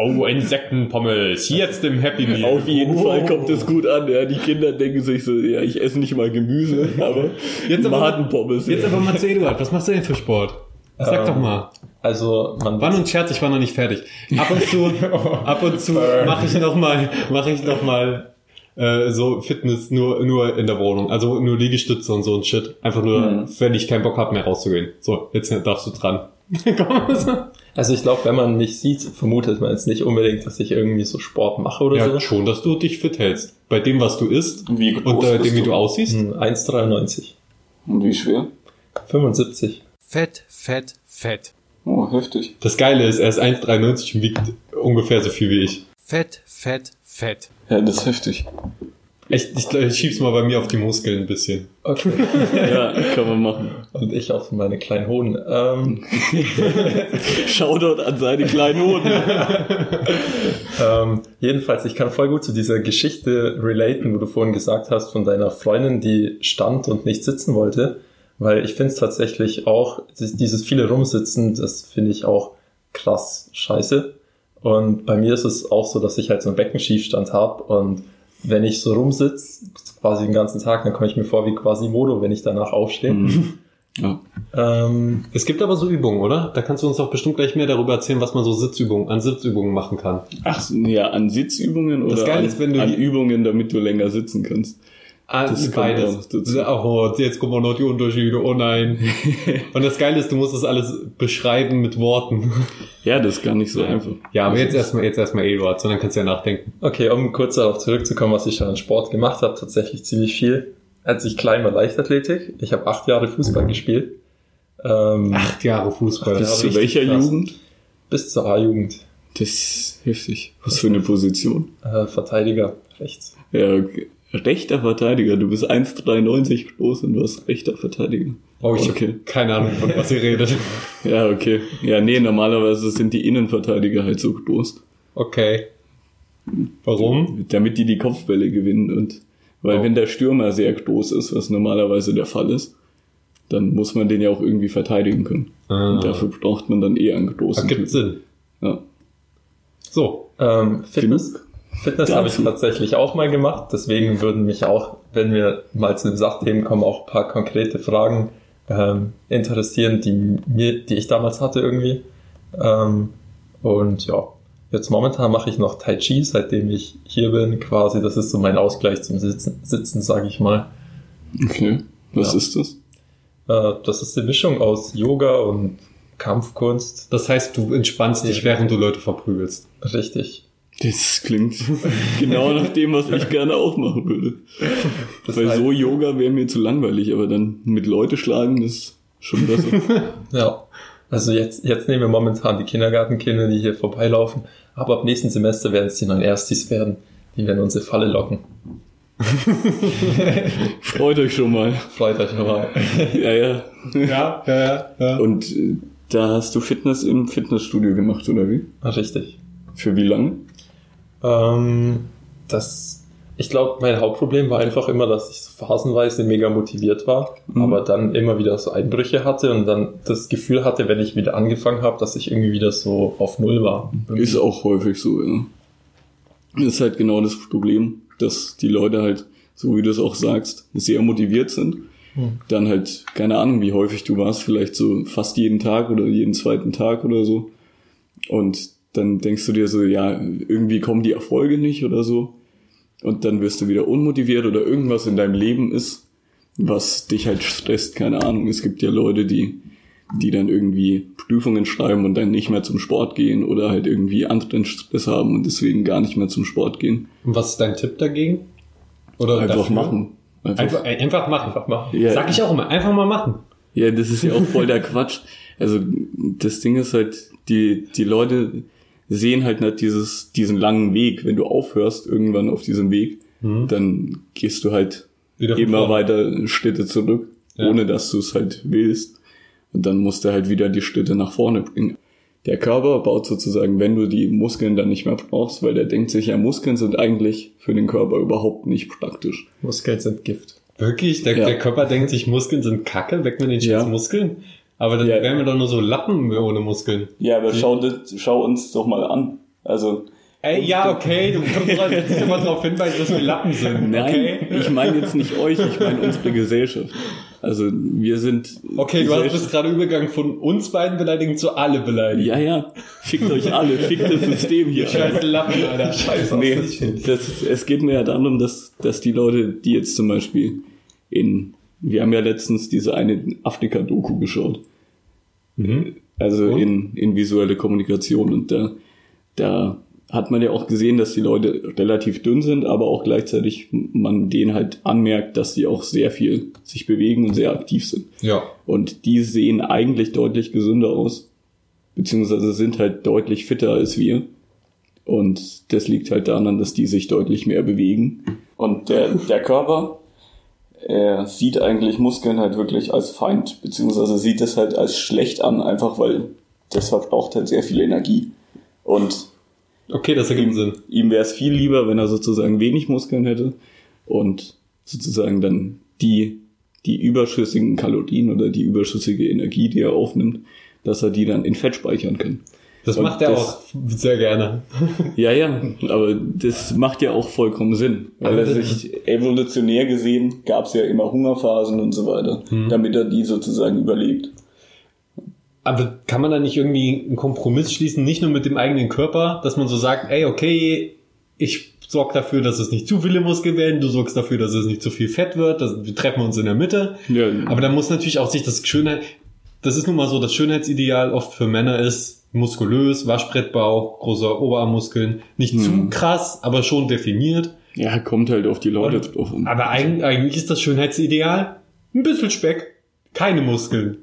Oh, Insektenpommes. Jetzt im Happy Meal. Auf jeden Oh. Fall kommt das gut an. Ja, die Kinder denken sich so, ja, ich esse nicht mal Gemüse, [laughs] aber Jetzt aber- Madenpommes. Jetzt ja. aber mal zu Eduard. Was machst du denn für Sport? Sag Ähm, doch mal. Also man Wann und Scherz, ich war noch nicht fertig. Ab und zu, [laughs] ab und zu mache ich noch mal, mache ich noch mal äh, so Fitness nur nur in der Wohnung, also nur Liegestütze und so ein Shit. Einfach nur, Mhm. wenn ich keinen Bock habe mehr rauszugehen. So, jetzt darfst du dran. [laughs] Komm. Also ich glaube, wenn man mich sieht, vermutet man jetzt nicht unbedingt, dass ich irgendwie so Sport mache oder ja, so. schon, dass du dich fit hältst. Bei dem, was du isst Wie groß und äh, bist dem, wie du? du aussiehst. Hm, 1,93. Und wie schwer? 75. Fett, fett, fett. Oh, heftig. Das Geile ist, er ist 1,93 und wiegt ungefähr so viel wie ich. Fett, fett, fett. Ja, das ist heftig. Echt, ich, ich schieb's mal bei mir auf die Muskeln ein bisschen. Okay. [laughs] Ja, kann man machen. Und ich auf meine kleinen Hoden. Ähm, [laughs] Shoutout an seine kleinen Hoden. [laughs] ähm, jedenfalls, ich kann voll gut zu dieser Geschichte relaten, wo du vorhin gesagt hast, von deiner Freundin, die stand und nicht sitzen wollte. Weil ich finde es tatsächlich auch, dieses- dieses viele Rumsitzen, das finde ich auch krass scheiße. Und bei mir ist es auch so, dass ich halt so einen Beckenschiefstand habe und wenn ich so rumsitz, quasi den ganzen Tag, dann komme ich mir vor wie Quasimodo, wenn ich danach aufstehe. Mhm. [laughs] Ja. Ähm, Es gibt aber so Übungen, oder? Da kannst du uns doch bestimmt gleich mehr darüber erzählen, was man so Sitzübungen, an Sitzübungen machen kann. Ach, so, ja, an Sitzübungen oder Das Geile an, ist, wenn du an die- Übungen, damit du länger sitzen kannst. Ah, beides. auch. Oh, jetzt kommen noch die Unterschiede. Oh nein. [laughs] Und das Geile ist, du musst das alles beschreiben mit Worten. Ja, das ist gar nicht so einfach. Ja, aber jetzt erstmal, jetzt erstmal Eduard, sondern kannst ja nachdenken. Okay, um kurz darauf zurückzukommen, was ich schon an Sport gemacht habe, tatsächlich ziemlich viel. Als ich klein war, Leichtathletik. Ich habe acht Jahre Fußball gespielt. Ähm, Acht Jahre Fußball. Ja, Bis zu welcher krass. Jugend? Bis zur A-Jugend. Das ist heftig. Was für eine Position? Äh, Verteidiger, rechts. Ja, okay. Rechter Verteidiger. Du bist 1,93 groß und du bist rechter Verteidiger. Oh, ich Okay. habe keine Ahnung, von was ihr redet. [laughs] Ja, okay. Ja, nee, normalerweise sind die Innenverteidiger halt so groß. Okay. Warum? Damit die die Kopfbälle gewinnen und weil Oh. wenn der Stürmer sehr groß ist, was normalerweise der Fall ist, dann muss man den ja auch irgendwie verteidigen können. Ah. Und dafür braucht man dann eher einen Das großen gibt Typ. Sinn. Ja. So. Ähm, Fitness. Genug Fitness habe ich tatsächlich auch mal gemacht. Deswegen würden mich auch, wenn wir mal zu den Sachthemen kommen, auch ein paar konkrete Fragen ähm, interessieren, die mir, die ich damals hatte irgendwie. Ähm, und ja, jetzt momentan mache ich noch Tai Chi, seitdem ich hier bin. Quasi, das ist so mein Ausgleich zum Sitzen, Sitzen sage ich mal. Okay. Was Ja. ist das? Äh, das ist eine Mischung aus Yoga und Kampfkunst. Das heißt, du entspannst dich, während du Leute verprügelst. Richtig. Das klingt [laughs] genau nach dem, was ich gerne auch machen würde. Das Weil heißt- so Yoga wäre mir zu langweilig, aber dann mit Leute schlagen, das ist schon besser. [laughs] Ja. Also jetzt, jetzt nehmen wir momentan die Kindergartenkinder, die hier vorbeilaufen. Aber ab nächsten Semester werden es die neuen Erstis werden. Die werden unsere Falle locken. [laughs] Freut euch schon mal. Freut euch nochmal. Ja, ja. Ja, ja, ja. ja. Und äh, da hast du Fitness im Fitnessstudio gemacht, oder wie? Richtig. Für wie lange? Ähm, das, ich glaube, mein Hauptproblem war einfach immer, dass ich so phasenweise mega motiviert war, Mhm. aber dann immer wieder so Einbrüche hatte und dann das Gefühl hatte, wenn ich wieder angefangen habe, dass ich irgendwie wieder so auf Null war. Ist auch häufig so, ja. Das ist halt genau das Problem, dass die Leute halt, so wie du es auch sagst, sehr motiviert sind. Hm. Dann halt, keine Ahnung, wie häufig du warst, vielleicht so fast jeden Tag oder jeden zweiten Tag oder so. Und dann denkst du dir so, ja, irgendwie kommen die Erfolge nicht oder so. Und dann wirst du wieder unmotiviert oder irgendwas in deinem Leben ist, was dich halt stresst, keine Ahnung. Es gibt ja Leute, die, die dann irgendwie Prüfungen schreiben und dann nicht mehr zum Sport gehen oder halt irgendwie anderen Stress haben und deswegen gar nicht mehr zum Sport gehen. Und was ist dein Tipp dagegen? Oder Einfach dafür? machen. Einfach, Einfach, äh, einfach machen. Einfach machen. Ja. Sag ich auch immer, einfach mal machen. Ja, das ist ja auch voll der [laughs] Quatsch. Also das Ding ist halt, die, die Leute sehen halt nicht dieses, diesen langen Weg. Wenn du aufhörst irgendwann auf diesem Weg, dann gehst du halt Mhm. Wieder immer vorne. weiter Schritte zurück, Ja. ohne dass du es halt willst. Und dann musst du halt wieder die Schritte nach vorne bringen. Der Körper baut sozusagen, wenn du die Muskeln dann nicht mehr brauchst, weil der denkt sich, ja, Muskeln sind eigentlich für den Körper überhaupt nicht praktisch. Muskeln sind Gift. Wirklich? Der, Ja. der Körper denkt sich, Muskeln sind Kacke, weg mit den scheiß Ja. Muskeln. Aber dann Ja. wären wir doch nur so Lappen ohne Muskeln. Ja, aber schau, das, schau uns doch mal an. Also, Ey, ja, okay, du kommst dich immer darauf hinweisen, dass wir Lappen sind. Nein, Okay? ich meine jetzt nicht euch, ich meine unsere Gesellschaft. Also wir sind. Okay, du hast gerade übergegangen von uns beiden beleidigen zu alle beleidigen. Ja, ja. Fickt euch alle, fickt das System hier. Scheiß Lappen, Alter. Scheiße. Nee, das, es geht mir ja darum, dass, dass die Leute, die jetzt zum Beispiel in, wir haben ja letztens diese eine Afrika-Doku geschaut. Also Und? in, in visuelle Kommunikation und da, da hat man ja auch gesehen, dass die Leute relativ dünn sind, aber auch gleichzeitig man denen halt anmerkt, dass die auch sehr viel sich bewegen und sehr aktiv sind. Ja. Und die sehen eigentlich deutlich gesünder aus, beziehungsweise sind halt deutlich fitter als wir. Und das liegt halt daran, dass die sich deutlich mehr bewegen. Und der, der Körper er sieht eigentlich Muskeln halt wirklich als Feind, beziehungsweise sieht es halt als schlecht an, einfach weil das verbraucht halt sehr viel Energie. Und Okay, das ergibt Sinn. ihm wäre es viel lieber, wenn er sozusagen wenig Muskeln hätte und sozusagen dann die, die überschüssigen Kalorien oder die überschüssige Energie, die er aufnimmt, dass er die dann in Fett speichern kann. Das Und macht er das- auch sehr gerne. [laughs] Ja, ja, aber das macht ja auch vollkommen Sinn. Weil er sich evolutionär gesehen gab es ja immer Hungerphasen und so weiter, damit er die sozusagen überlebt. Aber kann man da nicht irgendwie einen Kompromiss schließen, nicht nur mit dem eigenen Körper, dass man so sagt, ey, okay, ich sorge dafür, dass es nicht zu viele Muskeln werden, du sorgst dafür, dass es nicht zu viel Fett wird, dass, wir treffen uns in der Mitte. Ja. Aber dann muss natürlich auch sich das Schönheit, das ist nun mal so, das Schönheitsideal oft für Männer ist muskulös, Waschbrettbauch, große Oberarmmuskeln, nicht zu krass, aber schon definiert. Ja, kommt halt auf die Leute Und- drauf an. Aber eigentlich, eigentlich ist das Schönheitsideal ein bisschen Speck, keine Muskeln.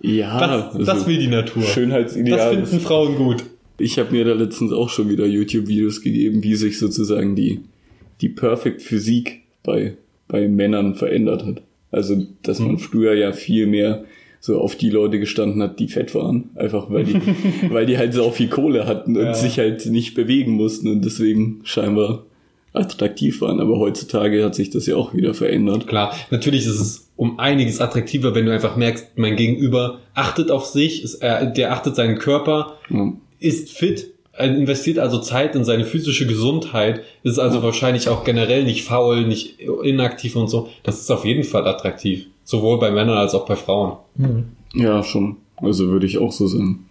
Ja, [laughs] Das, also das will die Natur. Das Schönheitsideal. finden Frauen gut. Ich habe mir da letztens auch schon wieder YouTube-Videos gegeben, wie sich sozusagen die, die Perfect Physik bei, bei Männern verändert hat. Also, dass man früher ja viel mehr so auf die Leute gestanden hat, die fett waren. Einfach weil die, [laughs] weil die halt so viel Kohle hatten und Ja. sich halt nicht bewegen mussten und deswegen scheinbar attraktiv waren. Aber heutzutage hat sich das ja auch wieder verändert. Klar, natürlich ist es um einiges attraktiver, wenn du einfach merkst, mein Gegenüber achtet auf sich, ist, äh, der achtet seinen Körper, Ja. ist fit, äh, investiert also Zeit in seine physische Gesundheit, ist also wahrscheinlich auch generell nicht faul, nicht inaktiv und so. Das ist auf jeden Fall attraktiv. Sowohl bei Männern als auch bei Frauen. Ja, schon. Also würde ich auch so sagen.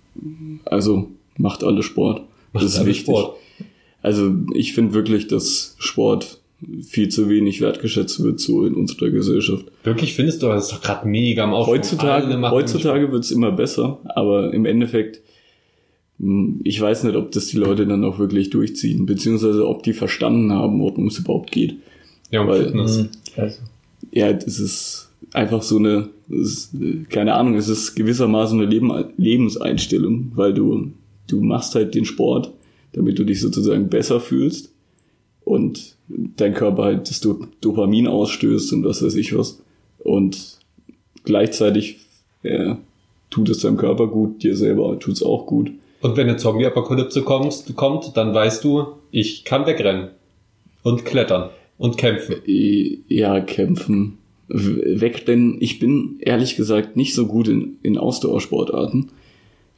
Also macht alle Sport. Macht das ist alle wichtig. Sport. Also ich finde wirklich, dass Sport viel zu wenig wertgeschätzt wird so in unserer Gesellschaft. Wirklich findest du, das ist doch gerade mega am Aufschwung. Heutzutage, heutzutage wird's immer besser, aber im Endeffekt, mh, ich weiß nicht, ob das die Leute dann auch wirklich durchziehen, beziehungsweise ob die verstanden haben, worum es überhaupt geht. Ja, um weil- Fitness. Also, Ja, das ist einfach so eine, ist, keine Ahnung, es ist gewissermaßen eine Leben, Lebenseinstellung, weil du, du machst halt den Sport, damit du dich sozusagen besser fühlst und dein Körper halt das Do- Dopamin ausstößt und was weiß ich was. Und gleichzeitig äh, tut es deinem Körper gut, dir selber tut es auch gut. Und wenn eine Zombie-Apokalypse kommt, kommt, dann weißt du, ich kann wegrennen. Und klettern. Und kämpfen. Ja, kämpfen. Weg, denn ich bin ehrlich gesagt nicht so gut in, in Ausdauersportarten.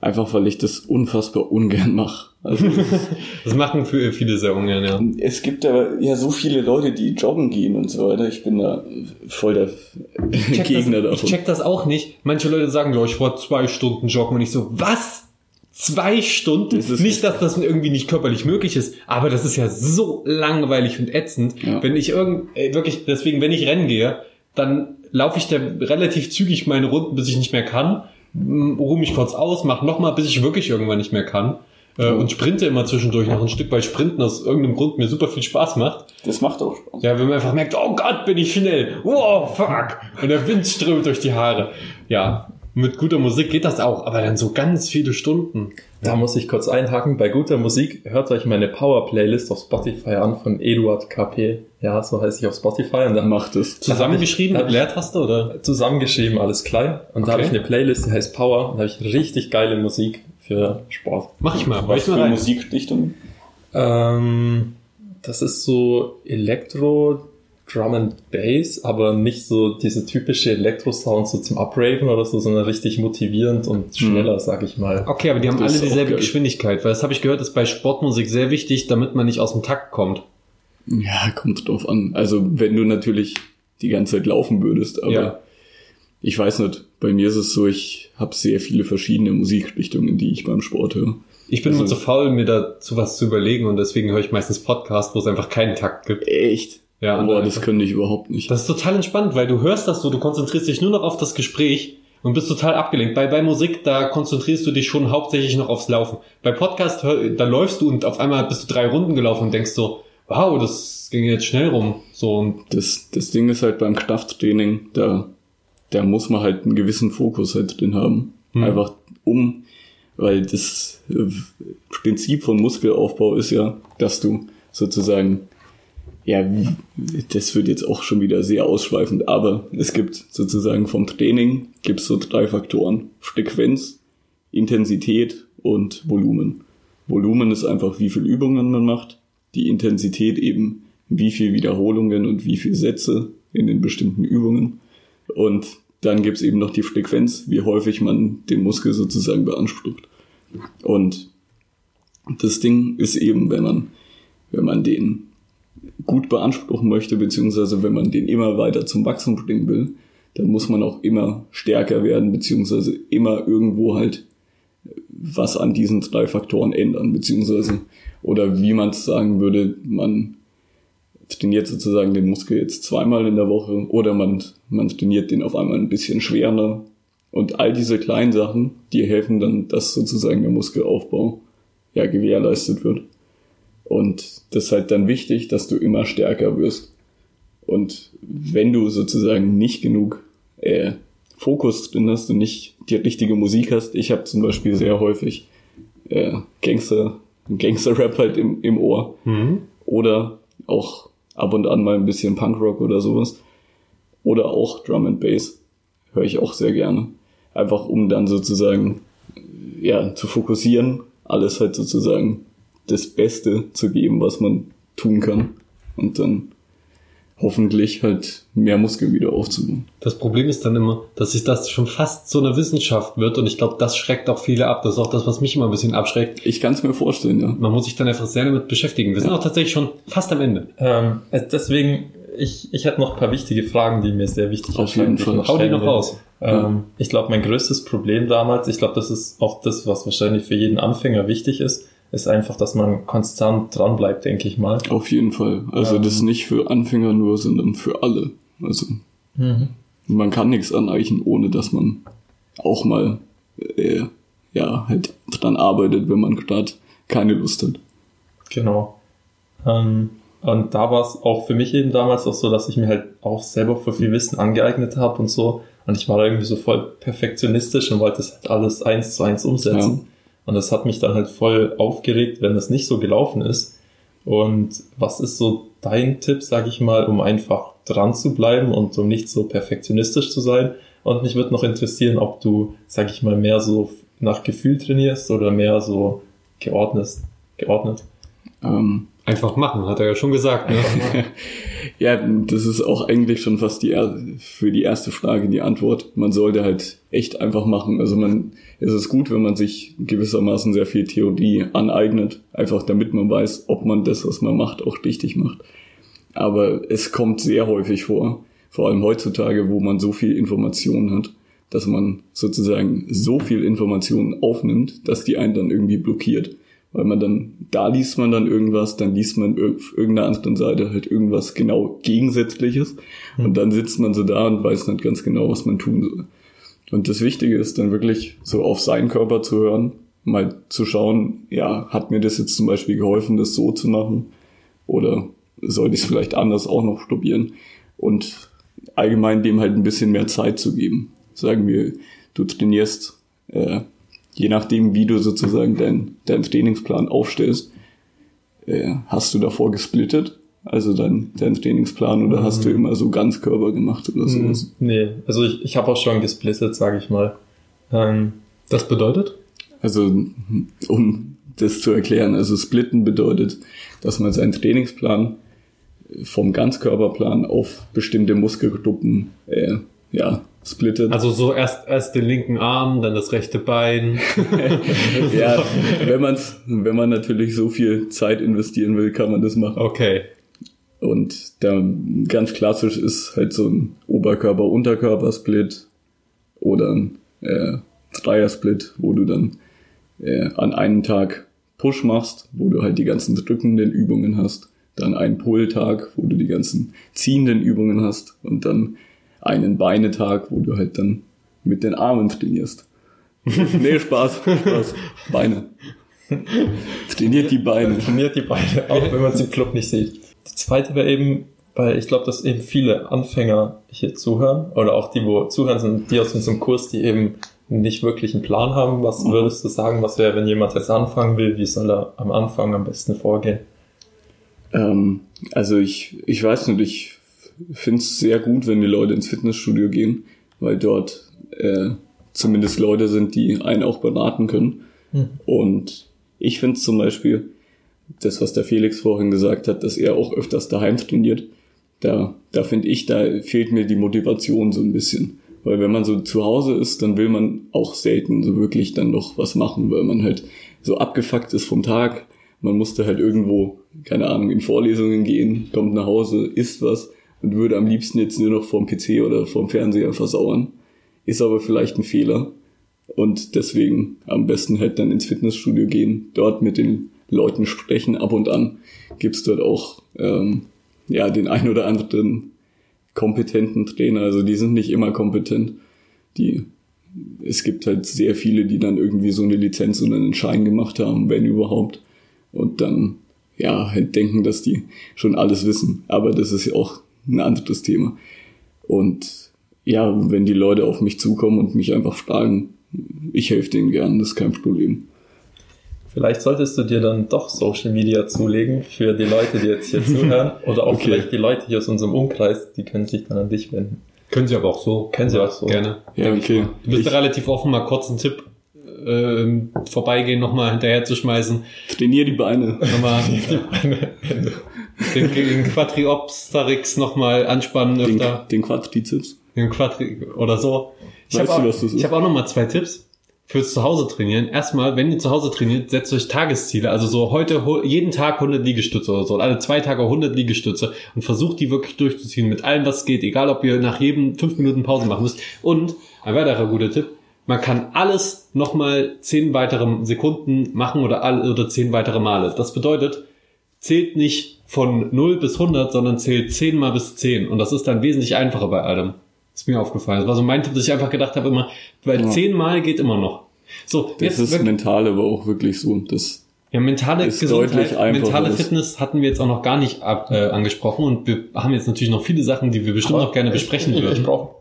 Einfach weil ich das unfassbar ungern mache. Also [laughs] Das machen für viele sehr ungern, ja. es gibt aber ja so viele Leute, die joggen gehen und so weiter. Ich bin da voll der Gegner das, Ich davon. check das auch nicht. Manche Leute sagen, ja, ich war zwei Stunden joggen und ich so, was? Zwei Stunden? Das ist- nicht, dass das irgendwie nicht körperlich möglich ist, aber das ist ja so langweilig und ätzend. Ja. Wenn ich irgend, ey, wirklich, deswegen, wenn ich rennen gehe, dann laufe ich da relativ zügig meine Runden, bis ich nicht mehr kann, ruhe mich kurz aus, mach nochmal, bis ich wirklich irgendwann nicht mehr kann. äh, und sprinte immer zwischendurch noch ein Stück, weil Sprinten aus irgendeinem Grund mir super viel Spaß macht. Das macht auch Spaß. Ja, wenn man einfach merkt, oh Gott, bin ich schnell. Wow, fuck. Und der Wind strömt durch die Haare. Ja, mit guter Musik geht das auch, aber dann so ganz viele Stunden. Da muss ich kurz einhaken. Bei guter Musik hört euch meine Power-Playlist auf Spotify an von Eduard KP. Ja, so heiße ich auf Spotify. Und da Macht es. Zusammengeschrieben Da mit ich- Leertaste oder? zusammengeschrieben, alles klein. Und da habe Okay. ich eine Playlist, die heißt Power. Und da habe ich richtig geile Musik für Sport. Mach ich mal. Was ich mal für rein. Musikrichtungen? Ähm, das ist so Elektro, Drum and Bass, aber nicht so diese typische Elektro-Sound so zum Upraven oder so, sondern richtig motivierend und schneller, sag ich mal. Okay, aber die haben Das alle dieselbe geil. Geschwindigkeit, weil das habe ich gehört, ist bei Sportmusik sehr wichtig, damit man nicht aus dem Takt kommt. Ja, kommt drauf an. Also wenn du natürlich die ganze Zeit laufen würdest, aber Ja. ich weiß nicht, bei mir ist es so, ich habe sehr viele verschiedene Musikrichtungen, die ich beim Sport höre. Ich bin Also- immer zu faul, mir dazu was zu überlegen und deswegen höre ich meistens Podcasts, wo es einfach keinen Takt gibt. Echt? Ja, Boah, das könnte ich überhaupt nicht. Das ist total entspannt, weil du hörst das so, du konzentrierst dich nur noch auf das Gespräch und bist total abgelenkt. Bei, bei Musik, da konzentrierst du dich schon hauptsächlich noch aufs Laufen. Bei Podcast, da läufst du und auf einmal bist du drei Runden gelaufen und denkst so, wow, das ging jetzt schnell rum. So, und Das, das Ding ist halt beim Krafttraining, da, da muss man halt einen gewissen Fokus halt drin haben. Hm. Einfach um, weil das äh, Prinzip von Muskelaufbau ist ja, dass du sozusagen, ja, das wird jetzt auch schon wieder sehr ausschweifend, aber es gibt sozusagen vom Training gibt es so drei Faktoren. Frequenz, Intensität und Volumen. Volumen ist einfach, wie viel Übungen man macht. Die Intensität eben, wie viel Wiederholungen und wie viel Sätze in den bestimmten Übungen. Und dann gibt's eben noch die Frequenz, wie häufig man den Muskel sozusagen beansprucht. Und das Ding ist eben, wenn man, wenn man den gut beanspruchen möchte, beziehungsweise wenn man den immer weiter zum Wachsen bringen will, dann muss man auch immer stärker werden, beziehungsweise immer irgendwo halt was an diesen drei Faktoren ändern, beziehungsweise, oder wie man es sagen würde, man trainiert sozusagen den Muskel jetzt zweimal in der Woche oder man, man trainiert den auf einmal ein bisschen schwerer. Und all diese kleinen Sachen, die helfen dann, dass sozusagen der Muskelaufbau ja gewährleistet wird. Und das ist halt dann wichtig, dass du immer stärker wirst. Und wenn du sozusagen nicht genug äh, Fokus drin hast und nicht die richtige Musik hast, ich habe zum Beispiel sehr häufig äh, Gangster, Gangster-Rap halt im, im Ohr mhm. oder auch ab und an mal ein bisschen Punkrock oder sowas. Oder auch Drum and Bass. Höre ich auch sehr gerne. Einfach um dann sozusagen ja, zu fokussieren, alles halt sozusagen das Beste zu geben, was man tun kann. Und dann hoffentlich halt mehr Muskeln wieder aufzubauen. das Problem ist dann immer, dass sich das schon fast so eine Wissenschaft wird und ich glaube, das schreckt auch viele ab. Das ist auch das, was mich immer ein bisschen abschreckt. Ich kann es mir vorstellen, ja. Man muss sich dann einfach sehr damit beschäftigen. Wir sind auch tatsächlich schon fast am Ende. Ähm, deswegen, ich, ich hätte noch ein paar wichtige Fragen, die mir sehr wichtig Auf jeden erscheinen, die ich Fall. Hau die noch raus. Ähm, ich glaube, mein größtes Problem damals, ich glaube, das ist auch das, was wahrscheinlich für jeden Anfänger wichtig ist, ist einfach, dass man konstant dran bleibt, denke ich mal. Auf jeden Fall. Also Ähm. das ist nicht für Anfänger nur, sondern für alle. Also man kann nichts aneichen, ohne dass man auch mal äh, ja halt dran arbeitet, wenn man gerade keine Lust hat. Genau. Ähm, und da war es auch für mich eben damals auch so, dass ich mir halt auch selber für viel Wissen angeeignet habe und so. Und ich war da irgendwie so voll perfektionistisch und wollte das halt alles eins zu eins umsetzen. Und das hat mich dann halt voll aufgeregt, wenn das nicht so gelaufen ist. Und was ist so dein Tipp, sag ich mal, um einfach dran zu bleiben und um nicht so perfektionistisch zu sein? Und mich würde noch interessieren, ob du, sag ich mal, mehr so nach Gefühl trainierst oder mehr so geordnet. geordnet. Ähm, Einfach machen, hat er ja schon gesagt. Ne? [laughs] ja, das ist auch eigentlich schon fast die für die erste Frage die Antwort. Man sollte halt echt einfach machen. Also man, es ist gut, wenn man sich gewissermaßen sehr viel Theorie aneignet, einfach damit man weiß, ob man das, was man macht, auch richtig macht. Aber es kommt sehr häufig vor, vor allem heutzutage, wo man so viel Information hat, dass man sozusagen so viel Information aufnimmt, dass die einen dann irgendwie blockiert. Weil man dann, da liest man dann irgendwas, dann liest man auf irgendeiner anderen Seite halt irgendwas genau Gegensätzliches. Und dann sitzt man so da und weiß nicht ganz genau, was man tun soll. Und das Wichtige ist dann wirklich so auf seinen Körper zu hören, mal zu schauen, ja, hat mir das jetzt zum Beispiel geholfen, das so zu machen? Oder sollte ich es vielleicht anders auch noch probieren? Und allgemein dem halt ein bisschen mehr Zeit zu geben. Sagen wir, du trainierst, äh, je nachdem, wie du sozusagen deinen dein Trainingsplan aufstellst, äh, hast du davor gesplittet, also dein, dein Trainingsplan, oder mhm. hast du mhm. immer so Ganzkörper gemacht oder sowas? Mhm. Nee, also ich, ich habe auch schon gesplittet, sage ich mal. Ähm, das bedeutet? Also, um das zu erklären, also splitten bedeutet, dass man seinen Trainingsplan vom Ganzkörperplan auf bestimmte Muskelgruppen äh, ja, splittet. Also so erst, erst den linken Arm, dann das rechte Bein. [laughs] ja, wenn, man's, wenn man natürlich so viel Zeit investieren will, kann man das machen. Okay. Und da ganz klassisch ist halt so ein Oberkörper-Unterkörper-Split oder ein äh, Dreier-Split, wo du dann äh, an einem Tag Push machst, wo du halt die ganzen drückenden Übungen hast, dann einen Pull-Tag, wo du die ganzen ziehenden Übungen hast und dann einen Beinetag, wo du halt dann mit den Armen trainierst. [laughs] nee, Spaß, Spaß. Beine. Trainiert die Beine. Trainiert die Beine, auch [laughs] wenn man es im Club nicht sieht. Die zweite wäre eben, weil ich glaube, dass eben viele Anfänger hier zuhören oder auch die, wo zuhören, sind die aus unserem Kurs, die eben nicht wirklich einen Plan haben. Was mhm. würdest du sagen, was wäre, wenn jemand jetzt anfangen will, wie soll er am Anfang am besten vorgehen? Ähm, also ich, ich weiß nicht, ich finde es sehr gut, wenn die Leute ins Fitnessstudio gehen, weil dort äh, zumindest Leute sind, die einen auch beraten können. Mhm. Und ich finde zum Beispiel, das, was der Felix vorhin gesagt hat, dass er auch öfters daheim trainiert, da, da finde ich, da fehlt mir die Motivation so ein bisschen. Weil wenn man so zu Hause ist, dann will man auch selten so wirklich dann noch was machen, weil man halt so abgefuckt ist vom Tag. Man musste halt irgendwo, keine Ahnung, in Vorlesungen gehen, kommt nach Hause, isst was und würde am liebsten jetzt nur noch vorm PC oder vorm Fernseher versauern. Ist aber vielleicht ein Fehler. Und deswegen am besten halt dann ins Fitnessstudio gehen, dort mit den Leuten sprechen. Ab und an gibt's dort auch ähm, ja den ein oder anderen kompetenten Trainer. Also die sind nicht immer kompetent. Die es gibt halt sehr viele, die dann irgendwie so eine Lizenz und einen Schein gemacht haben, wenn überhaupt. Und dann ja halt denken, dass die schon alles wissen. Aber das ist ja auch ein anderes Thema. Und ja, wenn die Leute auf mich zukommen und mich einfach fragen, ich helfe denen gern, das ist kein Problem. Vielleicht solltest du dir dann doch Social Media zulegen für die Leute, die jetzt hier [laughs] zuhören. Oder auch okay. vielleicht die Leute hier aus unserem Umkreis, die können sich dann an dich wenden. Können sie aber auch so. Können sie auch so. Gerne. Ja, okay. Du bist ich, relativ offen, mal kurz einen Tipp äh, vorbeigehen, nochmal hinterher zu schmeißen. Trainier die Beine. Nochmal [laughs] die Beine. Den, den Quadriopsarix nochmal anspannen öfter. Den, Quadrizeps. Den Quadri oder so. Ich habe auch, ich hab auch nochmal zwei Tipps fürs Zuhause trainieren. Erstmal, wenn ihr zu Hause trainiert, setzt euch Tagesziele. Also so heute jeden Tag 100 Liegestütze oder so. Alle zwei Tage 100 Liegestütze und versucht die wirklich durchzuziehen mit allem, was geht. Egal, ob ihr nach jedem fünf Minuten Pause machen müsst. Und ein weiterer guter Tipp. Man kann alles nochmal zehn weitere Sekunden machen oder alle, oder zehn weitere Male. Das bedeutet, zählt nicht von 0 bis 100, sondern zählt 10 mal bis 10. Und das ist dann wesentlich einfacher bei allem. Ist mir aufgefallen. Das war so mein Tipp, dass ich einfach gedacht habe immer, weil ja. 10 mal geht immer noch. So, das jetzt ist wirklich, mental aber auch wirklich so. Das ja, mentale ist Gesundheit, mentale Fitness hatten wir jetzt auch noch gar nicht ab, äh, angesprochen und wir haben jetzt natürlich noch viele Sachen, die wir bestimmt aber noch gerne besprechen ich, würden. Ich brauche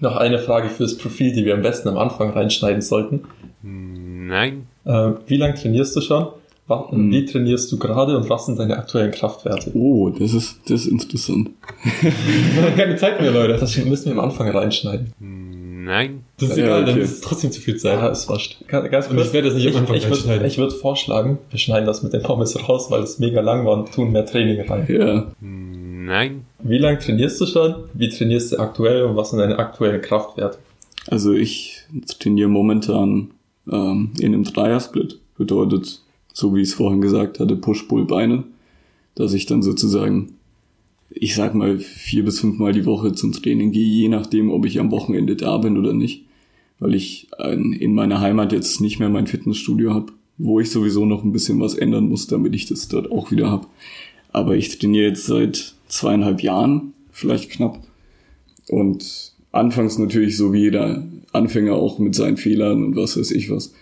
noch eine Frage fürs Profil, die wir am besten am Anfang reinschneiden sollten. Nein. Äh, wie lange trainierst du schon? Hm. Wie trainierst du gerade und was sind deine aktuellen Kraftwerte? Oh, das ist, das ist interessant. [laughs] wir haben keine Zeit mehr, Leute. Das müssen wir am Anfang reinschneiden. Nein. Das ist ja, egal, okay. dann ist es trotzdem zu viel Zeit. Ah, ist wurscht. Ganz, kurz. Und ich werde das nicht am Anfang ich, ich reinschneiden. ich würde vorschlagen, wir schneiden das mit den Pommes raus, weil es mega lang war und tun mehr Training rein. Ja. Nein. Wie lange trainierst du schon? Wie trainierst du aktuell und was sind deine aktuellen Kraftwerte? Also ich trainiere momentan ähm, in einem Dreier-Split. Bedeutet so wie ich es vorhin gesagt hatte, Push-Pull-Beine, dass ich dann sozusagen, ich sag mal, vier bis fünfmal die Woche zum Training gehe, je nachdem, ob ich am Wochenende da bin oder nicht, weil ich in meiner Heimat jetzt nicht mehr mein Fitnessstudio habe, wo ich sowieso noch ein bisschen was ändern muss, damit ich das dort auch wieder habe. Aber ich trainiere jetzt seit zweieinhalb Jahren, vielleicht knapp. Und anfangs natürlich so wie jeder Anfänger auch mit seinen Fehlern und was weiß ich was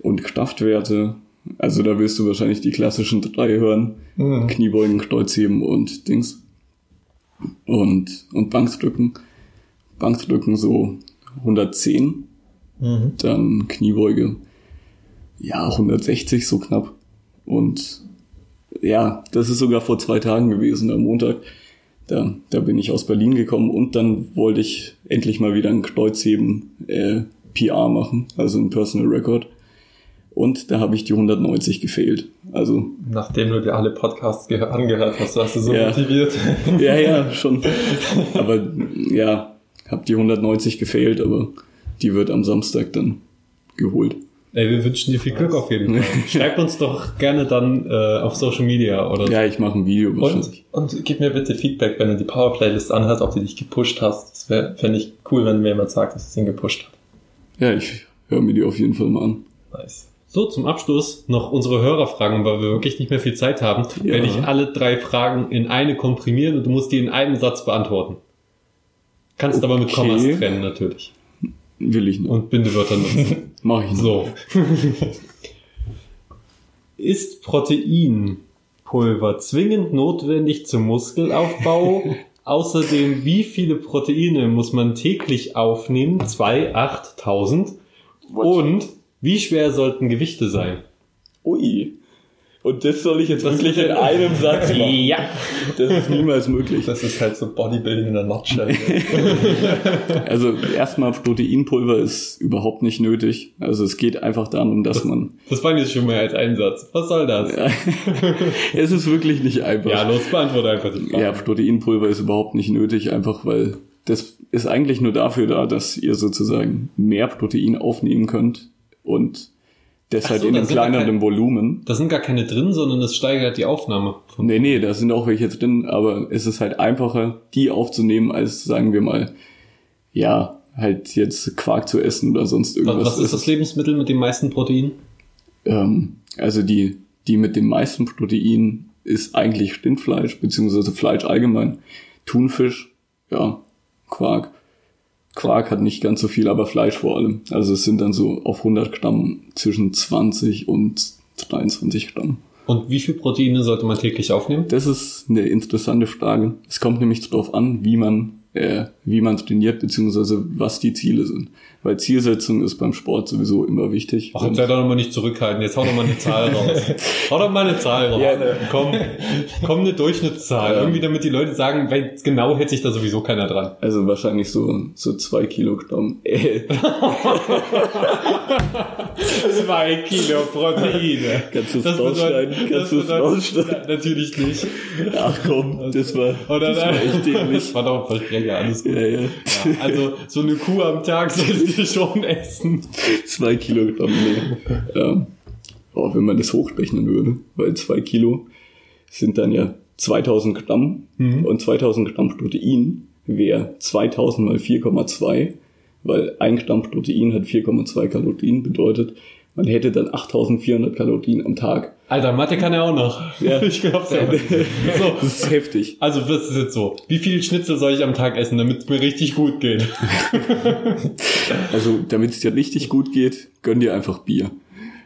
Und Kraftwerte, also da wirst du wahrscheinlich die klassischen drei hören. Mhm. Kniebeugen, Kreuzheben und Dings. Und, und Bankdrücken. Bankdrücken so 110. Mhm. Dann Kniebeuge, ja, 160 so knapp. Und ja, das ist sogar vor zwei Tagen gewesen, am Montag. Da, da bin ich aus Berlin gekommen und dann wollte ich endlich mal wieder ein Kreuzheben äh, PR machen, also ein Personal Record. Und da habe ich die 190 gefehlt. Also Nachdem du dir alle Podcasts geh- angehört hast, warst du so Ja. motiviert. ja, ja, [laughs] schon. Aber ja, habe die 190 gefehlt, aber die wird am Samstag dann geholt. Ey, wir wünschen dir viel Glück auf jeden Fall. [laughs] Schreib uns doch gerne dann äh, auf Social Media oder Ja, ich mache ein Video Und, wahrscheinlich. und gib mir bitte Feedback, wenn du die Power Playlist anhörst, ob die dich gepusht hast. Das fände ich cool, wenn mir jemand sagt, dass es ihn gepusht hat. Ja, ich höre mir die auf jeden Fall mal an. Nice. So, zum Abschluss noch unsere Hörerfragen, weil wir wirklich nicht mehr viel Zeit haben. Ja. Werde ich alle drei Fragen in eine komprimieren und du musst die in einem Satz beantworten. Kannst aber mit Okay. Kommas trennen, natürlich. Will ich nicht. Und Bindewörter nutzen. [laughs] Mach ich nicht. So. Ist Proteinpulver zwingend notwendig zum Muskelaufbau? [laughs] Außerdem, wie viele Proteine muss man täglich aufnehmen? Zwei, acht, tausend. Und wie schwer sollten Gewichte sein? Ui. Und das soll ich jetzt wirklich in [laughs] einem Satz machen. Ja. Das ist niemals möglich. Das ist halt so Bodybuilding in der Nutshell. [laughs] Also erstmal Proteinpulver ist überhaupt nicht nötig. Also es geht einfach darum, dass man. Das war jetzt schon mehr als ein Satz. Was soll das? Ja, [laughs] Es ist wirklich nicht einfach. los, beantworte einfach die Frage. Ja, Proteinpulver ist überhaupt nicht nötig, einfach weil das ist eigentlich nur dafür da, dass ihr sozusagen mehr Protein aufnehmen könnt und das Ach halt so, in einem kleineren kein- Volumen. Da sind gar keine drin, sondern es steigert die Aufnahme. Von Nee, nee, da sind auch welche drin, aber es ist halt einfacher, die aufzunehmen, als sagen wir mal, ja, halt jetzt Quark zu essen oder sonst irgendwas. was ist das Lebensmittel mit dem meisten Protein? Ähm, also die, die mit dem meisten Protein ist eigentlich Rindfleisch, beziehungsweise Fleisch allgemein. Thunfisch, ja, Quark. Quark hat nicht ganz so viel, aber Fleisch vor allem. Also es sind dann so auf 100 Gramm zwischen 20 und 23 Gramm. Und wie viel Proteine sollte man täglich aufnehmen? Das ist eine interessante Frage. Es kommt nämlich darauf an, wie man, äh, wie man trainiert, beziehungsweise was die Ziele sind. Weil Zielsetzung ist beim Sport sowieso immer wichtig. Ach, jetzt sei doch noch mal nicht zurückhalten. Jetzt hau doch mal eine Zahl raus. [laughs] hau doch mal eine Zahl raus. Ja, ne. Komm, komm eine Durchschnittszahl. Ja. Irgendwie, damit die Leute sagen, weil genau hält sich da sowieso keiner dran. Also wahrscheinlich so, so zwei Kilogramm. Äh, Zwei Kilo Proteine. Kannst du's rausschneiden? Kannst du's rausschneiden? Natürlich nicht. ach komm, das war, Oder das war echt dämlich. War doch ein Versprecher, alles gut. Ja, ja. Also so eine Kuh am Tag solltet [laughs] ihr schon essen. Zwei Kilogramm, nee. Ähm, oh, wenn man das hochrechnen würde, weil zwei Kilo sind dann ja 2000 Gramm Mhm. und 2000 Gramm Protein wäre 2000 mal 4,2, weil ein Gramm Protein hat 4,2 Kalorien, bedeutet, man hätte dann 8400 Kalorien am Tag. Alter, Mathe kann er auch noch. Ja. [laughs] Ich glaub's ja. [laughs] So, Das ist heftig. also das ist jetzt so. Wie viel Schnitzel soll ich am Tag essen, damit es mir richtig gut geht? [laughs] Also, damit es dir richtig gut geht, gönn dir einfach Bier.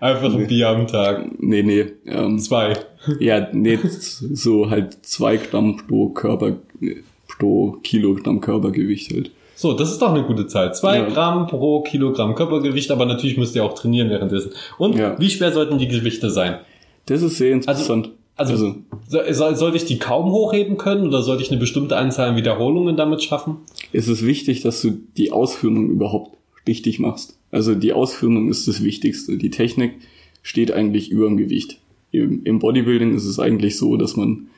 Einfach ein Bier am Tag. Nee, nee, ähm, Zwei. Ja, nee, so halt zwei Gramm pro Körper, pro Kilogramm Körpergewicht halt. So, das ist doch eine gute Zahl. Zwei Ja. Gramm pro Kilogramm Körpergewicht, aber natürlich müsst ihr auch trainieren währenddessen. Und Ja. wie schwer sollten die Gewichte sein? Das ist sehr interessant. Also, Also, so- soll, sollte ich die kaum hochheben können oder sollte ich eine bestimmte Anzahl an Wiederholungen damit schaffen? es ist wichtig, dass du die Ausführung überhaupt richtig machst. Also die Ausführung ist das Wichtigste. Die Technik steht eigentlich über dem Gewicht. Im, Im Bodybuilding ist es eigentlich so, dass man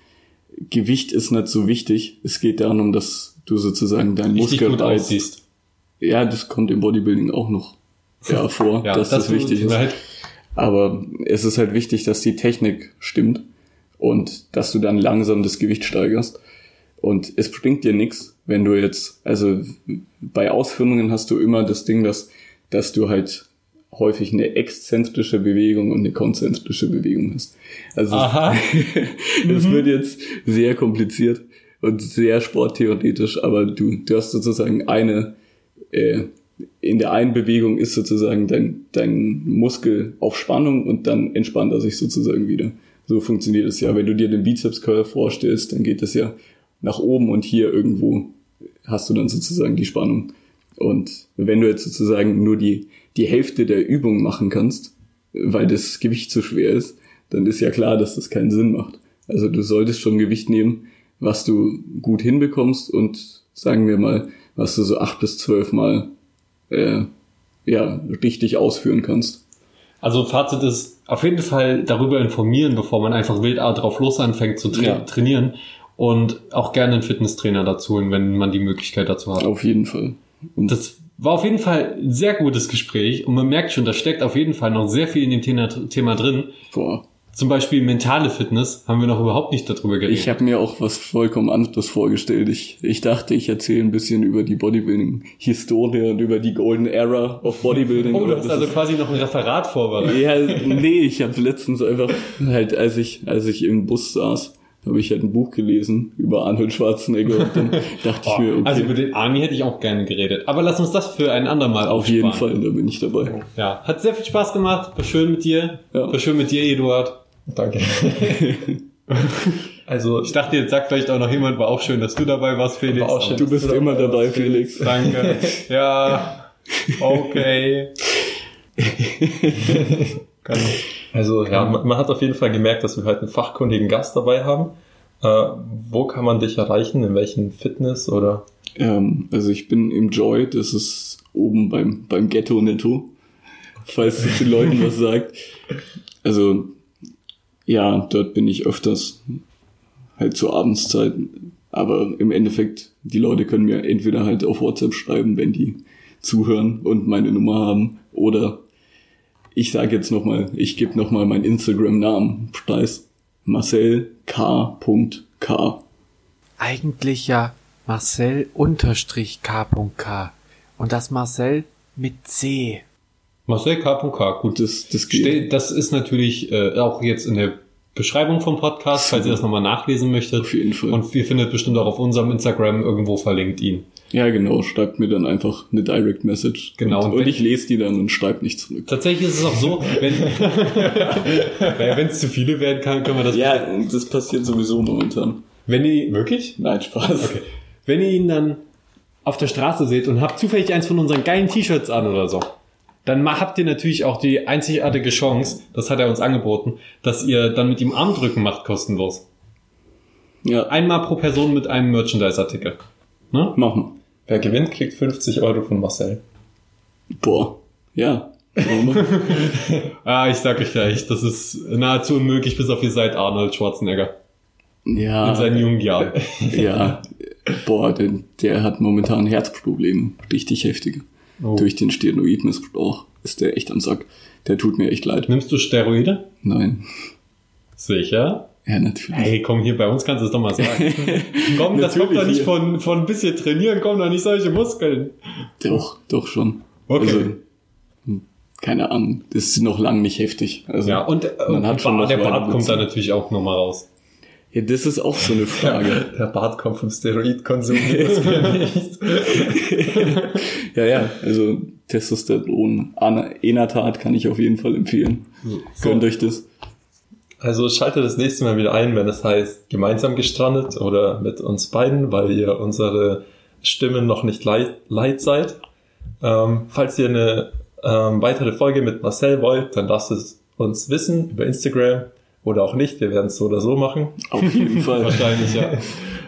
Gewicht ist nicht so wichtig. Es geht darum, dass du sozusagen deinen Muskel gut aussiehst. Ja, das kommt im Bodybuilding auch noch ja, vor, dass das, tut wichtig ist. leid. Aber es ist halt wichtig, dass die Technik stimmt und dass du dann langsam das Gewicht steigerst. Und es bringt dir nichts, wenn du jetzt, also bei Ausführungen hast du immer das Ding, dass, dass du halt häufig eine exzentrische Bewegung und eine konzentrische Bewegung hast. Also Aha. [laughs] es wird jetzt sehr kompliziert und sehr sporttheoretisch, aber du, du hast sozusagen eine, äh, in der einen Bewegung ist sozusagen dein, dein Muskel auf Spannung und dann entspannt er sich sozusagen wieder. So funktioniert es ja. Wenn du dir den Bizeps Curl vorstellst, dann geht es ja nach oben und hier irgendwo hast du dann sozusagen die Spannung. Und wenn du jetzt sozusagen nur die, die Hälfte der Übung machen kannst, weil das Gewicht zu schwer ist, dann ist ja klar, dass das keinen Sinn macht. Also du solltest schon Gewicht nehmen, was du gut hinbekommst und sagen wir mal, was du so acht bis zwölf Mal äh, ja, richtig ausführen kannst. Also Fazit ist auf jeden Fall darüber informieren, bevor man einfach wild drauf los anfängt zu tra Ja. trainieren und auch gerne einen Fitnesstrainer dazu holen, wenn man die Möglichkeit dazu hat. Auf jeden Fall. Und Das war auf jeden Fall ein sehr gutes Gespräch und man merkt schon, da steckt auf jeden Fall noch sehr viel in dem Thema, Thema drin. boah, Zum Beispiel mentale Fitness haben wir noch überhaupt nicht darüber geredet. ich habe mir auch was vollkommen anderes vorgestellt. Ich, ich dachte, ich erzähle ein bisschen über die Bodybuilding-Historie und über die Golden Era of Bodybuilding. oh, du hast also quasi noch ein Referat vorbereitet. Ja, nee, ich habe letztens einfach halt, als ich, als ich im Bus saß, habe ich halt ein Buch gelesen über Arnold Schwarzenegger und dann [laughs] dachte ich mir, okay, Also über den Army hätte ich auch gerne geredet. Aber lass uns das für ein andermal auf jeden. Fall, da bin ich dabei. Ja, hat sehr viel Spaß gemacht. War schön mit dir. Ja. War schön mit dir, Eduard. Danke. [laughs] also, Ich dachte, jetzt sagt vielleicht auch noch jemand, war auch schön, dass du dabei warst, Felix. War auch schön. Du bist du immer dabei, dabei, Felix. Danke. [laughs] Ja. Okay. Kann also ja, man, man hat auf jeden Fall gemerkt, dass wir heute einen fachkundigen Gast dabei haben. Äh, wo kann man dich erreichen? In welchen Fitness oder? Ähm, also ich bin im Joy, das ist oben beim, beim Ghetto Netto, falls es den Leuten was [laughs] sagt. Also ja, dort bin ich öfters halt zur Abendszeit. Aber im Endeffekt, die Leute können mir entweder halt auf WhatsApp schreiben, wenn die zuhören und meine Nummer haben, oder ich sage jetzt nochmal, ich gebe nochmal meinen Instagram-Namen preis. Marcel K. K. Eigentlich ja Marcel unterstrich K.K. Und das Marcel mit C. Marcel K.K. Gut. Das, das geht. Das ist natürlich äh, auch jetzt in der Beschreibung vom Podcast, falls ihr das nochmal nachlesen möchtet. Auf jeden Fall. Und ihr findet bestimmt auch auf unserem Instagram irgendwo verlinkt ihn. Ja, genau. Schreibt mir dann einfach eine Direct Message. Genau. Und, Und ich lese die dann und schreibe nicht zurück. Tatsächlich ist es auch so, wenn [laughs] wenn es zu viele werden kann, können wir das. Ja, das passiert sowieso momentan. Wenn ihr wirklich, Nein, Spaß. Okay. Wenn ihr ihn dann auf der Straße seht und habt zufällig eins von unseren geilen T-Shirts an oder so, dann habt ihr natürlich auch die einzigartige Chance, das hat er uns angeboten, dass ihr dann mit ihm Armdrücken macht kostenlos. Ja, Einmal pro Person mit einem Merchandise-Artikel. Ne? machen. Wer gewinnt, kriegt 50 Euro von Marcel. Boah. Ja. [laughs] Ah, ich sag euch gleich, das ist nahezu unmöglich, bis auf ihr seid Arnold Schwarzenegger. In ja. seinen jungen Jahren. [laughs] Ja. Boah, der, der hat momentan Herzprobleme. Richtig heftige. Oh. Durch den Steroidmissbrauch ist der echt am Sack. Der tut mir echt leid. Nimmst du Steroide? Nein. Sicher? Ja, natürlich. Hey, komm hier, bei uns kannst du es doch mal sagen. [laughs] komm, das kommt doch nicht von, von ein bisschen trainieren, kommen doch nicht solche Muskeln. Doch, doch schon. Okay. Also, hm, keine Ahnung. Das ist noch lang nicht heftig. Also, Ja, und, äh, Man hat schon Bart, der Bart kommt da natürlich auch nochmal raus. ja, das ist auch so eine Frage. [laughs] Der Bart kommt vom Steroidkonsum, das nicht. [laughs] Ja, ja, also Testosteron, Enatat kann ich auf jeden Fall empfehlen. Gönnt euch das. Also schaltet das nächste Mal wieder ein, wenn es heißt gemeinsam gestrandet oder mit uns beiden, weil ihr unsere Stimmen noch nicht leid, leid seid. Ähm, falls ihr eine ähm, weitere Folge mit Marcel wollt, dann lasst es uns wissen über Instagram oder auch nicht. Wir werden es so oder so machen. Auf jeden Fall. Wahrscheinlich, ja.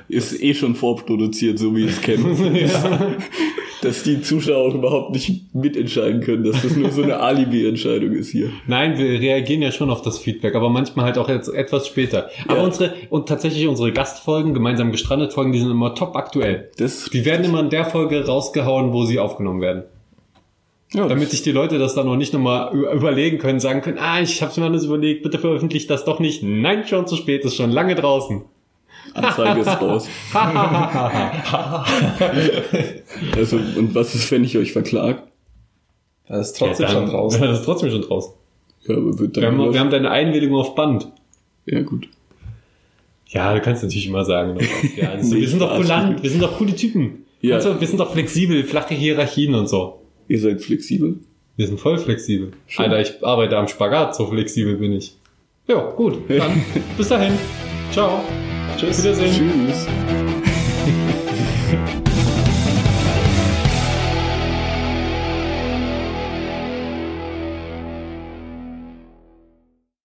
Ist eh schon vorproduziert, so wie ich es kenne. [laughs] [laughs] Dass die Zuschauer überhaupt nicht mitentscheiden können, dass das nur so eine [laughs] Alibi-Entscheidung ist hier. Nein, wir reagieren ja schon auf das Feedback, aber manchmal halt auch jetzt etwas später. Aber Ja. unsere, und tatsächlich unsere Gastfolgen, gemeinsam gestrandet Folgen, die sind immer top aktuell. Das, Die werden immer in der Folge rausgehauen, wo sie aufgenommen werden. ja, Damit sich die Leute das dann noch nicht nochmal überlegen können, sagen können, ah, ich hab's mir alles überlegt, bitte veröffentlicht das doch nicht. Nein, schon zu spät, ist schon lange draußen. Anzeige ist raus. [laughs] Also, und was ist, wenn ich euch verklag? Das ist trotzdem Ja, dann- schon draußen. Ja, [laughs] das ist trotzdem schon draußen. Ja, aber wird dann Wir haben, wir haben deine Einwilligung auf Band. ja, gut. Ja, du kannst natürlich immer sagen. ne? [laughs] Ja, also, wir sind doch kulant, wir sind doch coole Typen. Ja. Also, wir sind doch flexibel, flache Hierarchien und so. Ihr seid flexibel? Wir sind voll flexibel. Schön. Alter, ich arbeite am Spagat, so flexibel bin ich. Ja, gut. Dann bis dahin. Ciao. Tschüss. Tschüss.